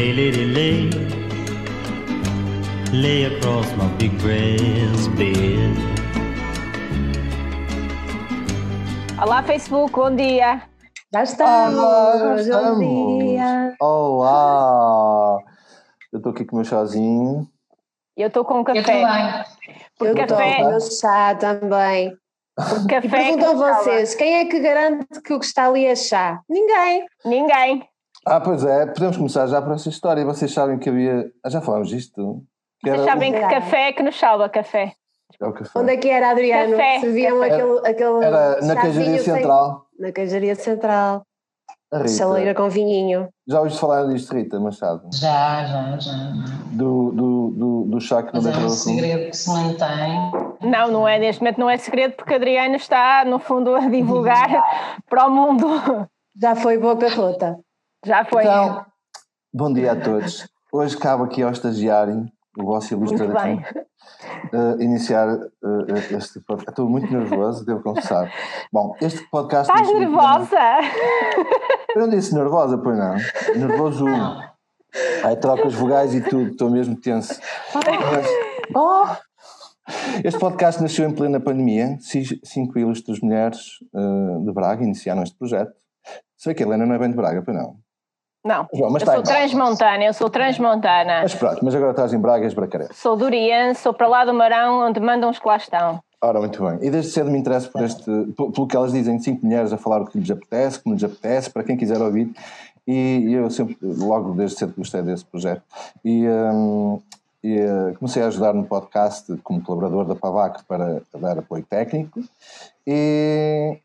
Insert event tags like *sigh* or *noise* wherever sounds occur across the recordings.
Lay, lady, lay. Lay across my big brass bed. Olá, Facebook, bom dia. Já estamos! Olá, já Bom dia! Olá! Eu estou aqui com o meu chazinho. Eu estou com um Eu café. também. Porque Eu estou café, com o meu chá também. porque E café é que vocês, quem é que garante que o que está ali é chá? Ninguém. Ninguém. Ah, pois é, podemos começar já por essa história. Vocês sabem que havia. Ah, já falámos disto? Que Vocês era sabem que Verdade. café é que nos salva, café. o, é o café. Onde é que era, Adriano? Café, Serviam café. aquele, aquele Era na queijaria sem- central. Na queijaria central. A Rita. Chaleira com vinhinho. Já ouviste falar disto, Rita Machado? Já, já, já. Do, do, do, do chá que não Mas é um segredo que se mantém. Não, não é, neste momento não é segredo, porque Adriano está, no fundo, a divulgar *laughs* para o mundo. Já foi boca rota. Já foi. Então, bom dia a todos. Hoje cabe aqui ao estagiário, o vosso bem. aqui, eh, iniciar eh, este podcast. Estou muito nervoso, devo confessar. Bom, este podcast. Estás nervosa? Eu não disse nervosa, pois não. Nervoso. Aí troco as vogais e tudo, estou mesmo tenso. Mas, Oh! este podcast nasceu em plena pandemia. Ci- Cinco ilustres mulheres eh, de Braga iniciaram este projeto. Sei que a Helena não é bem de Braga, pois não. Não. João, mas Eu sou Braga. transmontana, eu sou transmontana. Mas pronto, mas agora estás em Braga e és. Sou duriense, sou para lá do Marão, onde mandam os que lá estão. Ora, muito bem. E desde cedo me interesso por este, pelo que elas dizem, cinco mulheres a falar o que lhes apetece, como lhes apetece, para quem quiser ouvir. E eu sempre, logo desde cedo gostei desse projeto. E, hum, e, eh, comecei a ajudar no podcast como colaborador da PAVAC para dar apoio técnico. E,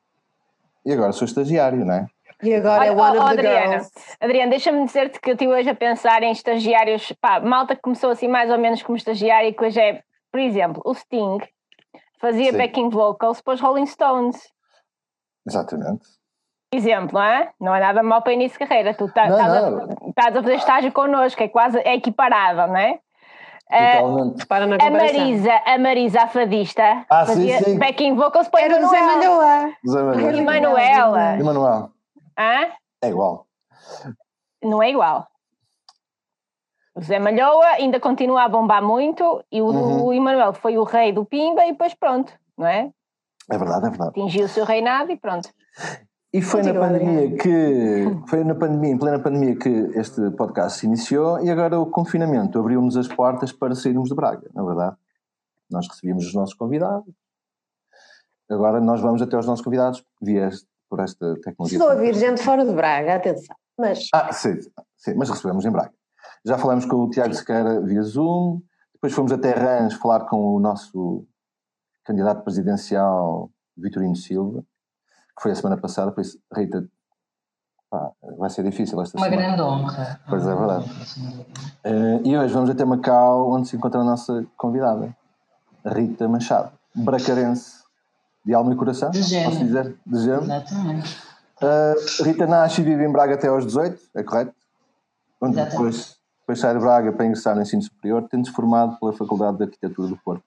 e agora sou estagiário, não é? E agora é one oh, of the Adriana, girls. Adriana, deixa-me dizer-te que eu estive hoje a pensar em estagiários, pá, malta que começou assim mais ou menos como estagiário, que hoje é, por exemplo, o Sting fazia Sim. backing vocals para os Rolling Stones. Exatamente. Exemplo, não é? Não é nada mal para início de carreira. Tu tá- estás a, a fazer estágio connosco, é quase é equiparável, não é? Eh, Totalmente. A. Marisa, a Marisa a fadista, Ah, sim, fazia sim. backing vocals para Era o Zé Emanuel. Malhoa. Zé Manuel. Emanuela. Hã? É igual. Não é igual. O Zé Malhoa ainda continua a bombar muito e o, Uhum. Emanuel foi o rei do Pimba e depois pronto, não é? É verdade, é verdade. Atingiu o seu reinado e pronto. E foi na pandemia que foi na pandemia, em plena pandemia que este podcast se iniciou e agora o confinamento abriu-nos as portas para sairmos de Braga, na verdade. Nós recebíamos os nossos convidados. Agora nós vamos até aos nossos convidados via por esta tecnologia. Estou a ouvir gente fora de Braga, atenção. Mas Ah, sim, sim, mas recebemos em Braga. Já falamos com o Tiago Sequeira via Zoom, depois fomos até Rãs falar com o nosso candidato presidencial Vitorino Silva, que foi a semana passada, por isso, Rita, pá, vai ser difícil esta Uma semana. grande honra. Pois é, verdade. Eh, e hoje vamos até Macau, onde se encontra a nossa convidada, Rita Machado, bracarense de alma e coração, De gênio. posso dizer, de género. Exatamente. Uh, Rita nasce e vive em Braga até aos 18, é correto? Onde Exatamente. depois, depois sai de Braga para ingressar no ensino superior, tendo-se formado pela Faculdade de Arquitetura do Porto.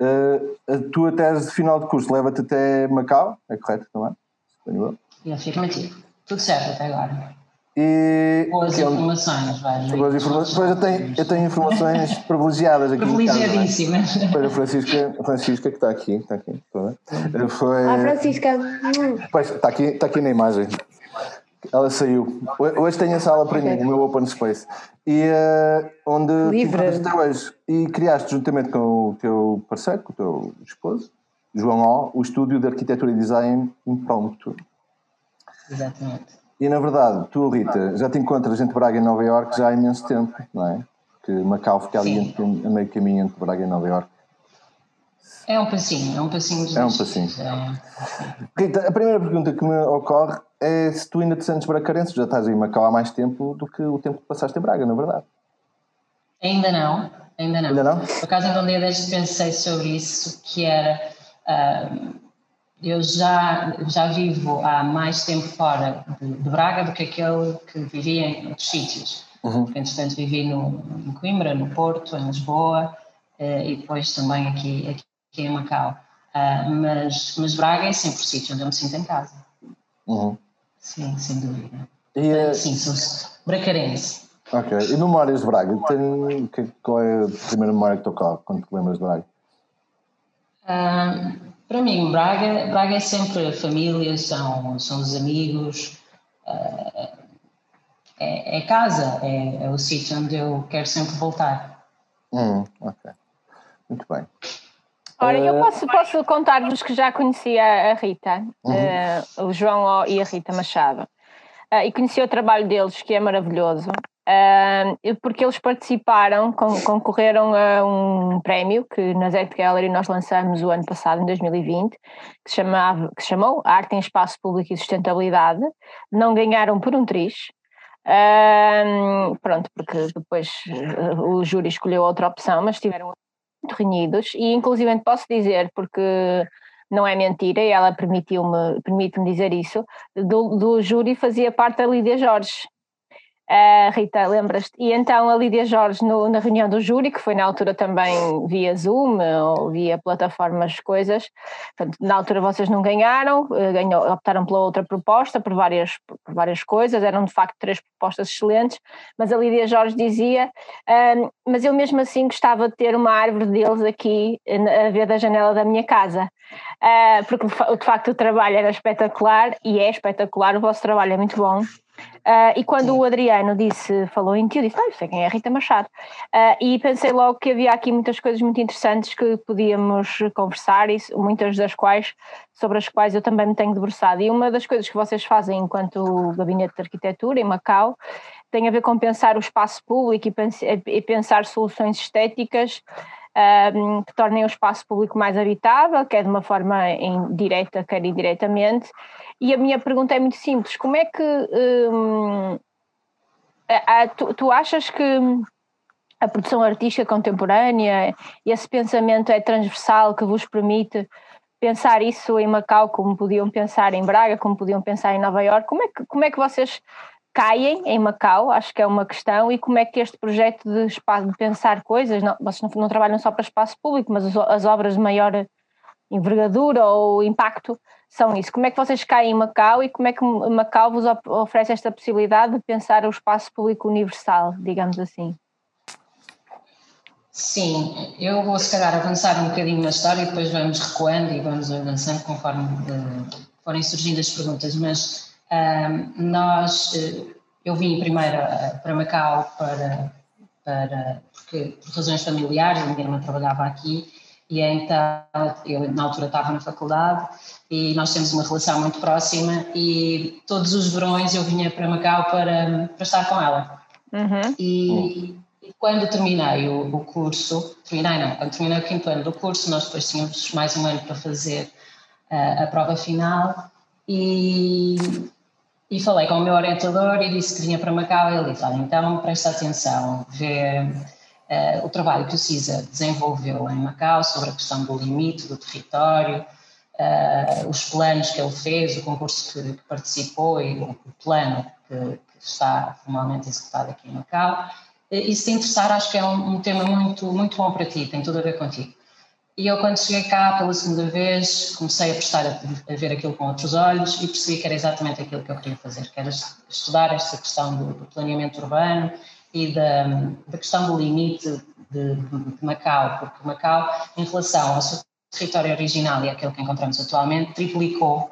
Uh, a tua tese de final de curso leva-te até Macau, é correto também? Suponho eu. E afirmativo. Tudo certo até agora. E Boas que é um- informações, vai. boas informações. Pois eu tenho, eu tenho informações *laughs* privilegiadas aqui. Privilegiadíssimas. Pois a Francisca, a Francisca que está aqui, está aqui. bem? Foi, Ah, Francisca. Pois, está aqui, está aqui na imagem. Ela saiu. Ho- Hoje tenho a sala para mim, o meu open space. E eh, onde Livre. tu hoje. E criaste, juntamente com o teu parceiro, com o teu esposo, João O, o estúdio de arquitetura e design Impromptu. Exatamente. E na verdade, tu, Rita, já te encontras entre Braga e Nova Iorque já há imenso tempo, não é? Que Macau fica ali entre, a meio caminho entre Braga e Nova Iorque. É um passinho, é um passinho dos É um passinho. É. Rita, a primeira pergunta que me ocorre é se tu ainda te sentes bracarense, já estás em Macau há mais tempo do que o tempo que passaste em Braga, na verdade. Ainda não, ainda não. Ainda não? Por acaso, então, um dia desde pensei sobre isso, que era. ah, eu já, já vivo há mais tempo fora de, de Braga do que aquele que vivia em outros sítios. Uhum. Porque, entretanto, vivi no, em Coimbra, no Porto, em Lisboa eh, e depois também aqui, aqui em Macau. Ah, mas, mas Braga é sempre o sítio onde eu me sinto em casa. Uhum. Sim, sem dúvida. E, eh, Sim, sou bracarense. Ok. E memórias de Braga? Tem, que- qual é a primeira memória que te ocorre quando te lembras de Braga? Ah, para mim, Braga, Braga é sempre a família, são, são os amigos, ah, é, é casa, é, é o sítio onde eu quero sempre voltar. Hum, ok. Muito bem. Ora, eu Eh, posso, posso contar-vos que já conhecia a Rita, eh, o João e a Rita Machado, Eh, e conheci o trabalho deles, que é maravilhoso, eh, porque eles participaram, con- concorreram a um prémio que na Zet Gallery nós lançamos o ano passado, em 2020, que se, chamava, que se chamou Arte em Espaço Público e Sustentabilidade. Não ganharam por um triz, pronto, porque depois eh, o júri escolheu outra opção, mas tiveram muito renhidos e inclusive posso dizer, porque não é mentira e ela permitiu-me permite-me dizer isso, do, do júri fazia parte a Lídia Jorge. Ah, Rita, lembras-te? E então a Lídia Jorge, no- na reunião do júri, que foi na altura também via Zoom ou via plataformas, coisas, portanto, na altura vocês não ganharam, eh, ganhou, optaram pela outra proposta por várias, por várias coisas, eram de facto três propostas excelentes, mas a Lídia Jorge dizia, "Ahm, mas eu mesmo assim gostava de ter uma árvore deles aqui eh, a ver da janela da minha casa, Ah, porque de facto o trabalho era espetacular e é espetacular, o vosso trabalho é muito bom. Ah, e quando o Adriano disse, falou em ti, eu disse, ah, eu sei quem é a Rita Machado. Ah, e pensei logo que havia aqui muitas coisas muito interessantes que podíamos conversar, e muitas das quais, sobre as quais eu também me tenho debruçado. E uma das coisas que vocês fazem enquanto gabinete de arquitetura em Macau tem a ver com pensar o espaço público e pens- e pensar soluções estéticas ahm, que tornem o espaço público mais habitável, quer de uma forma em- direta, quer indiretamente. E a minha pergunta é muito simples: como é que hum, a- a- tu, tu achas que a produção artística contemporânea, esse pensamento é transversal que vos permite pensar isso em Macau como podiam pensar em Braga, como podiam pensar em Nova Iorque? Como é que, como é que vocês caem em Macau? Acho que é uma questão. E como é que este projeto de espaço de pensar coisas, não, vocês não, não trabalham só para espaço público, mas as, as obras de maior envergadura ou impacto são isso. Como é que vocês caem em Macau e como é que Macau vos oferece esta possibilidade de pensar o espaço público universal, digamos assim? Sim, eu vou se calhar avançar um bocadinho na história e depois vamos recuando e vamos avançando conforme eh, forem surgindo as perguntas, mas nós, eh, eu vim primeiro eh, para Macau para, para, porque, por razões familiares, a minha irmã trabalhava aqui e então eu na altura estava na faculdade e nós temos uma relação muito próxima e todos os verões eu vinha para Macau para, para estar com ela. Uhum. E, e quando terminei o, o curso, terminei não, quando terminei o quinto ano do curso, nós depois tínhamos mais um ano para fazer ah, a prova final e, e falei com o meu orientador e disse que vinha para Macau ele disse, olha, então presta atenção, vê ah, o trabalho que o CISA desenvolveu em Macau sobre a questão do limite do território, ah, os planos que ele fez, o concurso que, que participou e o, plano que, que está formalmente executado aqui em Macau. E se te interessar, acho que é um, um tema muito, muito bom para ti, tem tudo a ver contigo. E eu, quando cheguei cá pela segunda vez, comecei a prestar a, a ver aquilo com outros olhos e percebi que era exatamente aquilo que eu queria fazer, que era estudar esta questão do, do planeamento urbano e da, da questão do limite de, de, Macau, porque Macau, em relação ao seu território original e aquele que encontramos atualmente, triplicou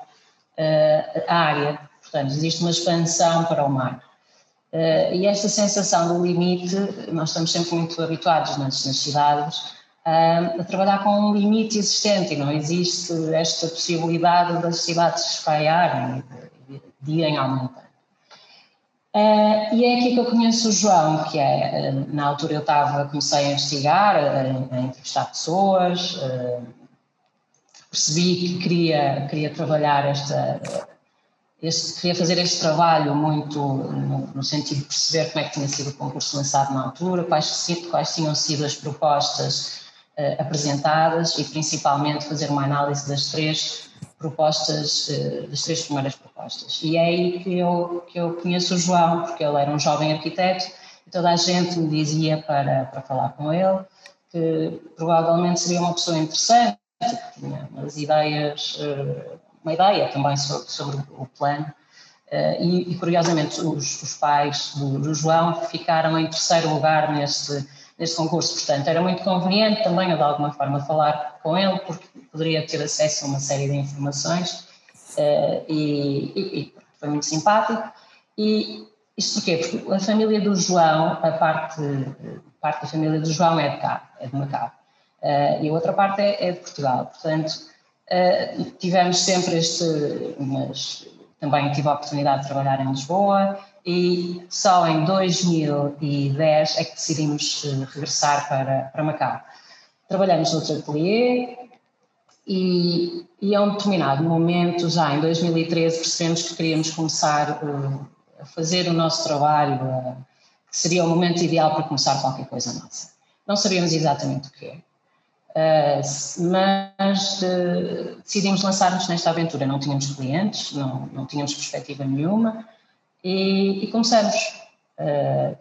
uh, a área. Portanto, existe uma expansão para o mar. Uh, e esta sensação do limite, nós estamos sempre muito habituados nas, nas cidades a trabalhar com um limite existente e não existe esta possibilidade das cidades se espalharem de, irem aumentando. Uh, e é aqui que eu conheço o João, que é, na altura eu estava, comecei a investigar, a, a entrevistar pessoas, percebi que queria, queria trabalhar esta, este, queria fazer este trabalho muito no, no, sentido de perceber como é que tinha sido o concurso lançado na altura, quais, quais tinham sido as propostas uh, apresentadas e principalmente fazer uma análise das três propostas, uh, das três primeiras propostas. E é aí que eu, que eu conheço o João, porque ele era um jovem arquiteto e toda a gente me dizia para, para falar com ele que provavelmente seria uma pessoa interessante, que tinha umas ideias... Uh, uma ideia também sobre, sobre o plano e, e, curiosamente, os, os pais do, do, João ficaram em terceiro lugar neste, neste concurso. Portanto, era muito conveniente também, de alguma forma, falar com ele, porque poderia ter acesso a uma série de informações e, e foi muito simpático. E isto porquê? Porque a família do João, a parte, parte da família do João é de cá, é de Macau. Uh, e a outra parte é, é de Portugal. Portanto, uh, tivemos sempre este. Mas também tive a oportunidade de trabalhar em Lisboa e só em 2010 é que decidimos uh, regressar para, para Macau. Trabalhamos no ateliê e, e a um determinado momento, já em 2013, percebemos que queríamos começar a fazer o nosso trabalho, que seria o momento ideal para começar qualquer coisa nossa. Não sabíamos exatamente o que é. Mas decidimos lançar-nos nesta aventura. Não tínhamos clientes, não, não tínhamos perspectiva nenhuma e, e começamos. Uh,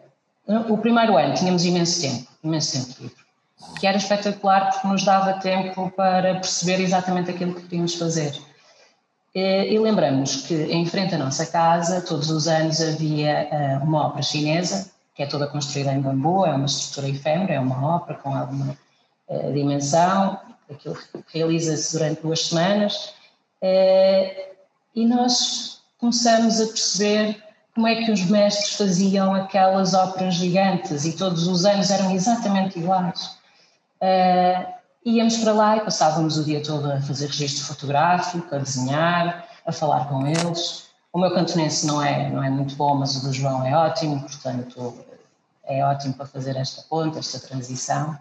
o primeiro ano tínhamos imenso tempo, imenso tempo livre, que era espetacular porque nos dava tempo para perceber exatamente aquilo que queríamos fazer. E, e lembramos que em frente à nossa casa, todos os anos havia uma ópera chinesa, que é toda construída em bambu, é uma estrutura efêmera, é uma ópera com alguma dimensão, aquilo realiza-se durante duas semanas, eh, e nós começamos a perceber como é que os mestres faziam aquelas óperas gigantes e todos os anos eram exatamente iguais. Uh, íamos para lá e passávamos o dia todo a fazer registro fotográfico, a desenhar, a falar com eles. O meu cantonense não é, não é muito bom, mas o do João é ótimo, portanto é ótimo para fazer esta ponta, esta transição.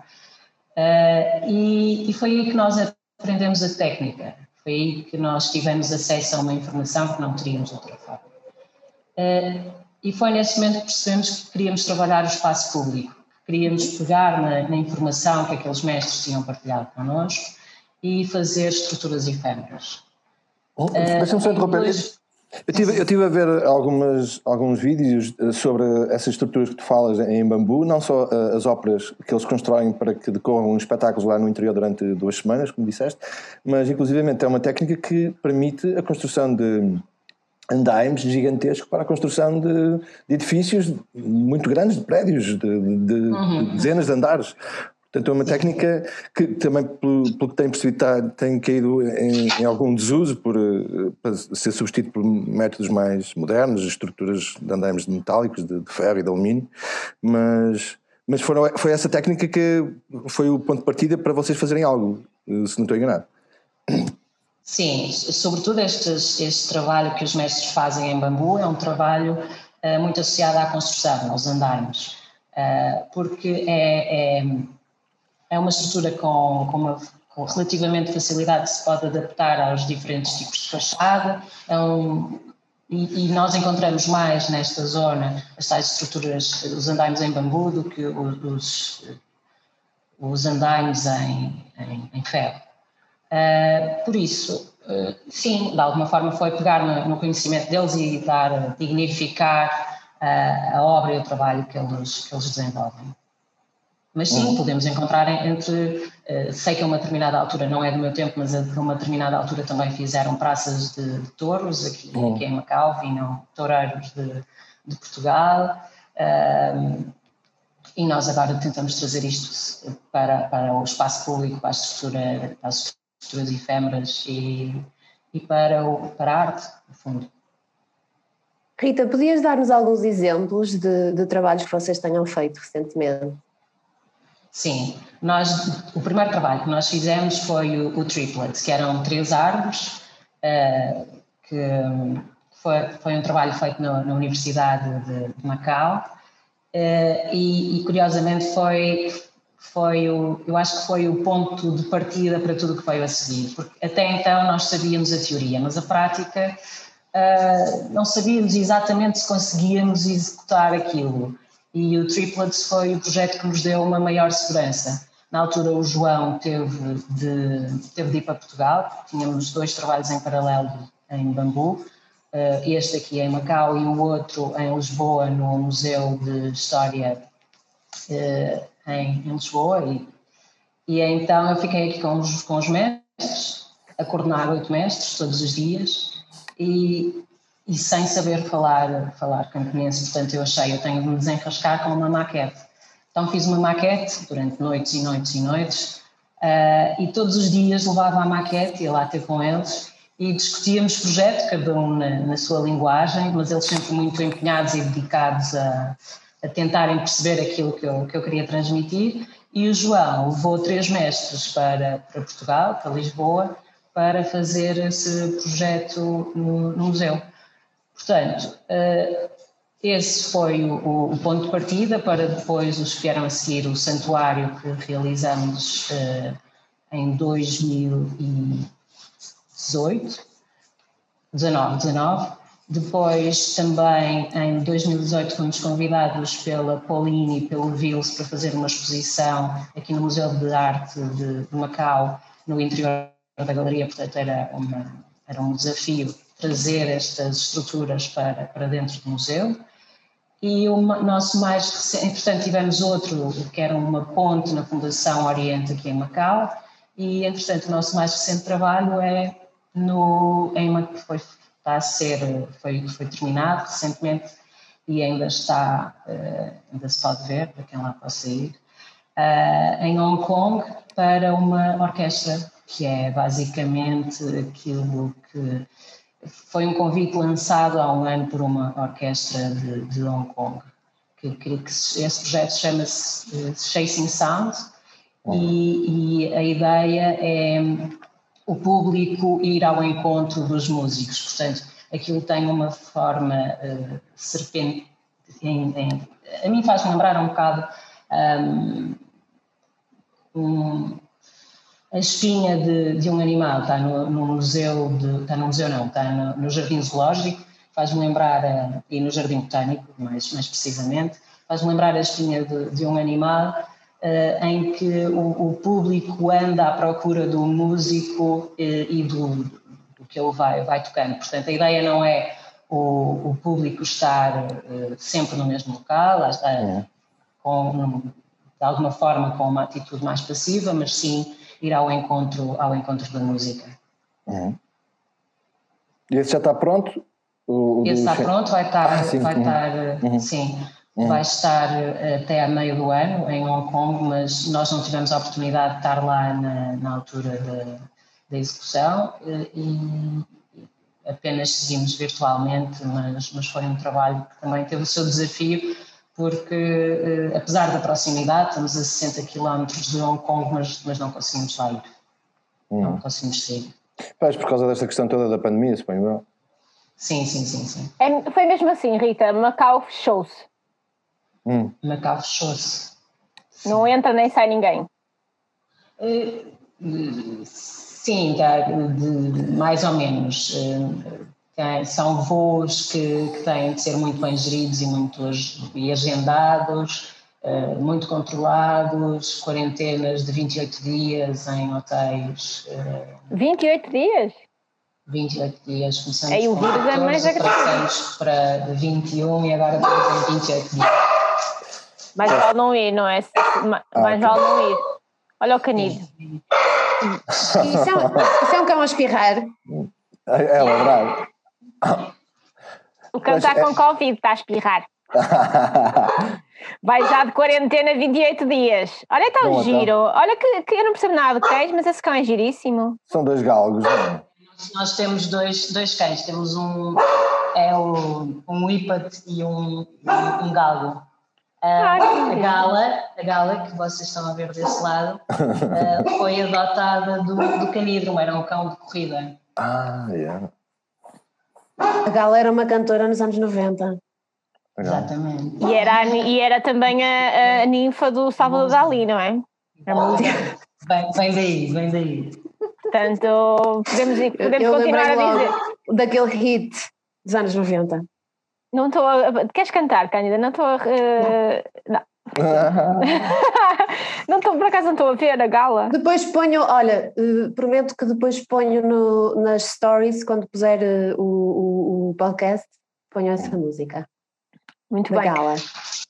Uh, e, e, foi aí que nós aprendemos a técnica, foi aí que nós tivemos acesso a uma informação que não teríamos de outra forma. Uh, e foi nesse momento que percebemos que queríamos trabalhar o espaço público, que queríamos pegar na, na informação que aqueles mestres tinham partilhado connosco e fazer estruturas efêmeras. Oh, Deixa-me só interromper. Depois, eu tive, eu tive a ver algumas, alguns vídeos eh, sobre essas estruturas que tu falas em bambu, não só eh, as óperas que eles constroem para que decorram espetáculos lá no interior durante duas semanas, como disseste, mas inclusivamente é uma técnica que permite a construção de andaimes gigantescos para a construção de, de edifícios muito grandes, de prédios, de, de, uhum. de dezenas de andares. Portanto, é uma técnica que também, pelo, pelo que tenho percebido, está, tem caído em, em, algum desuso por, eh, para ser substituído por métodos mais modernos, estruturas de andaimes metálicos, de, de ferro e de alumínio, mas, mas foram, foi essa técnica que foi o ponto de partida para vocês fazerem algo, eh, se não estou enganado. Sim, sobretudo este trabalho que os mestres fazem em bambu é um trabalho uh, muito associado à construção, aos andaimes, uh, porque é, é é uma estrutura com, com, uma, com relativamente facilidade se pode adaptar aos diferentes tipos de fachada. É um, e, e, nós encontramos mais nesta zona as tais estruturas, os andaimes em bambu, do que os, os andaimes em, em, em ferro. Uh, por isso, uh, sim, de alguma forma foi pegar no, no conhecimento deles e dar, dignificar uh, a obra e o trabalho que eles, que eles desenvolvem. Mas sim, uhum. podemos encontrar entre. Sei que a uma determinada altura, não é do meu tempo, mas a uma determinada altura também fizeram praças de, de touros aqui, uhum. aqui, em Macau, vinham toureiros de, de Portugal. Uh, e nós agora tentamos trazer isto para, para o espaço público, para, a estrutura, para as estruturas efêmeras e, e para, o, para a arte, no fundo. Rita, podias dar-nos alguns exemplos de, de trabalhos que vocês tenham feito recentemente? Sim, nós, o primeiro trabalho que nós fizemos foi o, o Triplet, que eram três árvores, uh, que foi, foi um trabalho feito na, na Universidade de, de Macau, uh, e, e, curiosamente foi, foi o, eu acho que foi o ponto de partida para tudo o que veio a seguir, porque até então nós sabíamos a teoria, mas a prática uh, não sabíamos exatamente se conseguíamos executar aquilo e o Triplets foi o projeto que nos deu uma maior segurança. Na altura, o João teve de, teve de ir para Portugal, tínhamos dois trabalhos em paralelo em Bambu, eh, este aqui em Macau e o outro em Lisboa, no Museu de História eh, em, Lisboa. E, e então eu fiquei aqui com os, com os mestres, a coordenar oito mestres todos os dias, e, e sem saber falar, falar camponense. Portanto, eu achei, eu tenho de me desenrascar com uma maquete. Então fiz uma maquete durante noites e noites e noites uh, e todos os dias levava a maquete, ia lá ter com eles e discutíamos projeto, cada um na, na, sua linguagem, mas eles sempre muito empenhados e dedicados a, a tentarem perceber aquilo que eu, que eu queria transmitir. E o João levou três mestres para, para Portugal, para Lisboa, para fazer esse projeto no, no museu. Portanto, uh, esse foi o, o, ponto de partida para depois os que vieram a seguir o santuário que realizamos uh, em 2018, 19, 19. Depois também em 2018 fomos convidados pela Pauline e pelo Vils para fazer uma exposição aqui no Museu de Arte de, Macau, no interior da galeria, portanto era, uma, era um desafio trazer estas estruturas para, para dentro do museu. E o nosso mais recente, entretanto, tivemos outro que era uma ponte na Fundação Oriente aqui em Macau, e entretanto, o nosso mais recente trabalho é no, em foi, está a ser, foi, foi terminado recentemente e ainda está, uh, ainda se pode ver, para quem lá possa ir, uh, em Hong Kong, para uma orquestra, que é basicamente aquilo que foi um convite lançado há um ano por uma orquestra de, de Hong Kong, que, que, que esse projeto chama-se uh, Chasing Sound. E, e, a ideia é o público ir ao encontro dos músicos, portanto aquilo tem uma forma uh, serpente, em, em, a mim faz lembrar um bocado um, um a espinha de, de um animal. Está no, no, museu, de, está no museu não, está no, no Jardim Zoológico, faz-me lembrar, a, e no Jardim Botânico mais, mais precisamente, faz-me lembrar a espinha de, de um animal uh, em que o, o, público anda à procura do músico uh, e do, do, que ele vai, vai tocando. Portanto, a ideia não é o, o público estar uh, sempre no mesmo local, é. com, de alguma forma com uma atitude mais passiva, mas sim ir ao encontro, ao encontro da música. Uhum. E esse já está pronto? O, esse está pronto, vai estar, ah, sim, vai uhum. estar uhum. sim. Vai estar eh, até a meio do ano em Hong Kong, mas nós não tivemos a oportunidade de estar lá na, na altura da, execução eh, e apenas seguimos virtualmente, mas, mas foi um trabalho que também teve o seu desafio porque eh, apesar da proximidade, estamos a 60 km de Hong Kong, mas, mas não conseguimos sair. Hum. Não conseguimos sair. Pois, por causa desta questão toda da pandemia, suponho eu. Sim, sim, sim, sim. É, foi mesmo assim, Rita, Macau fechou-se. Hum. Macau fechou-se. Não entra nem sai ninguém. Uh, sim, de, mais ou menos. Uh, são voos que, que, têm de ser muito bem geridos e, muito, e agendados, uh, muito controlados, quarentenas de 28 dias em hotéis. Uh, 28 dias? 28 dias, começando Aí o vírus é mais agressivo. para 21 e agora estamos em 28 dias. Mais vale não ir, não é? Mais ah, vale não ir. Olha o canido. Isso é, isso é um cão a espirrar. É, é verdade. O cão está com Covid, está a espirrar. *laughs* Vai já de quarentena 28 dias. Olha, está um giro. Então. Olha que, que, eu não percebo nada de cães, mas esse cão é giríssimo. São dois galgos, não é? Nós temos dois, dois cães. Temos um, é o, um Ipat e um, um, um galgo. Ah, a, gala, a gala que vocês estão a ver desse lado, uh, foi adotada do, do canidro, era um cão de corrida. Ah, yeah. A Gala era uma cantora nos anos 90. Exatamente. E era, e era também a, a ninfa do Salvador Dali, não é? Vem, vem daí, vem daí. Portanto, podemos, podemos Eu continuar a dizer. Daquele hit dos anos 90. Não estou a. Queres cantar, Cândida? Não estou a. Uh, não. *laughs* não estou, por acaso não estou a ver a gala. Depois ponho, olha, uh, prometo que depois ponho no, nas stories, quando puser uh, o, o, o, podcast, ponho essa música. Muito bem. Gala.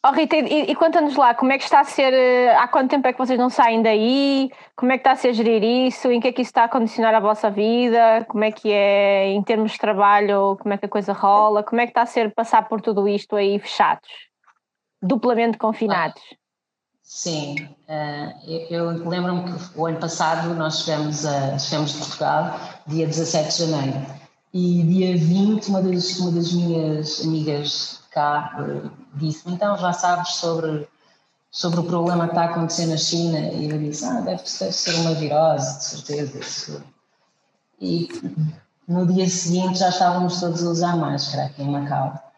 Oh Rita, e, e conta-nos lá, como é que está a ser, eh, há quanto tempo é que vocês não saem daí? Como é que está a ser gerir isso? Em que é que isso está a condicionar a vossa vida? Como é que é em termos de trabalho, como é que a coisa rola? Como é que está a ser passar por tudo isto aí fechados? Duplamente confinados? Ah, sim, uh, eu, lembro-me que o ano passado nós chegamos, a, chegamos de Portugal, dia 17 de janeiro, e dia 20 uma das, uma das minhas amigas cá uh, disse então já sabes sobre, sobre o problema que está a acontecer na China e eu disse, ah, deve, ser uma virose, de certeza. E no dia seguinte já estávamos todos a usar máscara aqui em Macau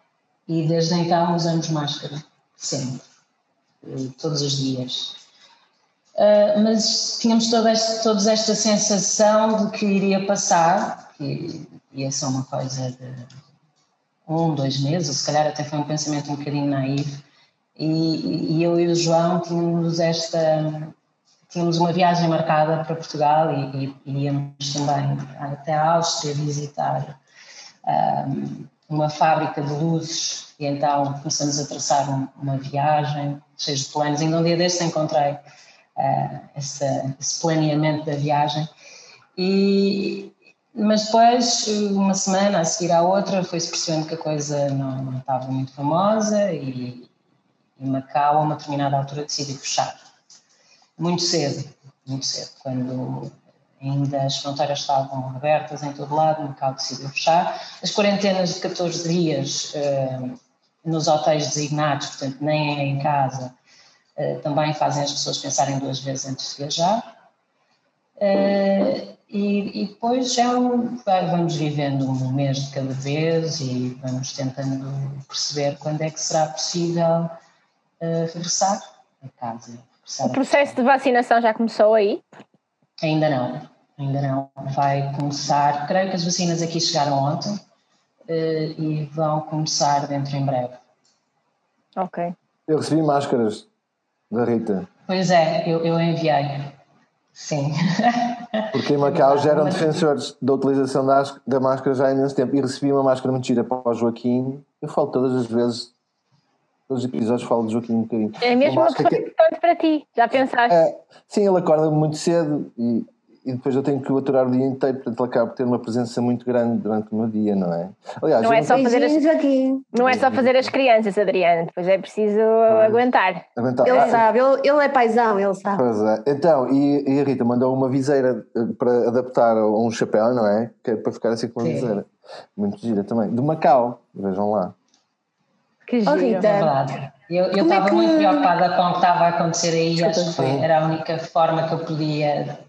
e desde então usamos máscara, sempre, eh, todos os dias. Uh, mas tínhamos toda esta, toda esta sensação de que iria passar, que ia ser uma coisa de um, dois meses, se calhar até foi um pensamento um bocadinho naivo, e, e eu e o João tínhamos esta tínhamos uma viagem marcada para Portugal e, e, íamos também até a Áustria visitar um, uma fábrica de luzes e então começamos a traçar um, uma viagem cheia de planos. Ainda um dia deste encontrei uh, essa, esse planeamento da viagem e, mas depois, uma semana a seguir à outra, foi-se percebendo que a coisa não, não estava muito famosa e, e Macau, a uma determinada altura, decidiu fechar. Muito cedo, muito cedo, quando ainda as fronteiras estavam abertas em todo lado, Macau decidiu fechar. As quarentenas de 14 dias eh, nos hotéis designados, portanto, nem é em casa, eh, também fazem as pessoas pensarem duas vezes antes de viajar. Eh, e, e depois já vamos vivendo um mês de cada vez e vamos tentando perceber quando é que será possível uh, regressar a casa. o processo de vacinação já começou aí? Ainda não, ainda não. Vai começar, creio que as vacinas aqui chegaram ontem uh, e vão começar dentro em breve. Ok. Eu recebi máscaras da Rita. Pois é, eu, eu enviei. Sim. *laughs* Porque em Macau já eram defensores da utilização da, máscara já há imenso tempo. E recebi uma máscara muito gira para o Joaquim. Eu falo todas as vezes, todos os episódios falo de Joaquim um bocadinho. É mesmo uma pessoa que... importante para ti, já pensaste? É, sim, ele acorda muito cedo e e depois eu tenho que o aturar o dia inteiro, portanto ele acaba por ter uma presença muito grande durante o meu dia, não é? Aliás, não é só fazer as... não é só fazer as crianças, Adriana, depois é preciso pois. aguentar. aguentar. Ele ah, sabe, ele, ele é paisão, ele sabe. Pois é. Então, e, e, a Rita mandou uma viseira eh, para adaptar a um chapéu, não é? Que é para ficar assim com uma Sim. viseira. Muito gira também. Do Macau, vejam lá. Que gira. Oh, Rita. É verdade. Eu, eu estava é que... muito preocupada com o que estava a acontecer aí, acho que foi, era a única forma que eu podia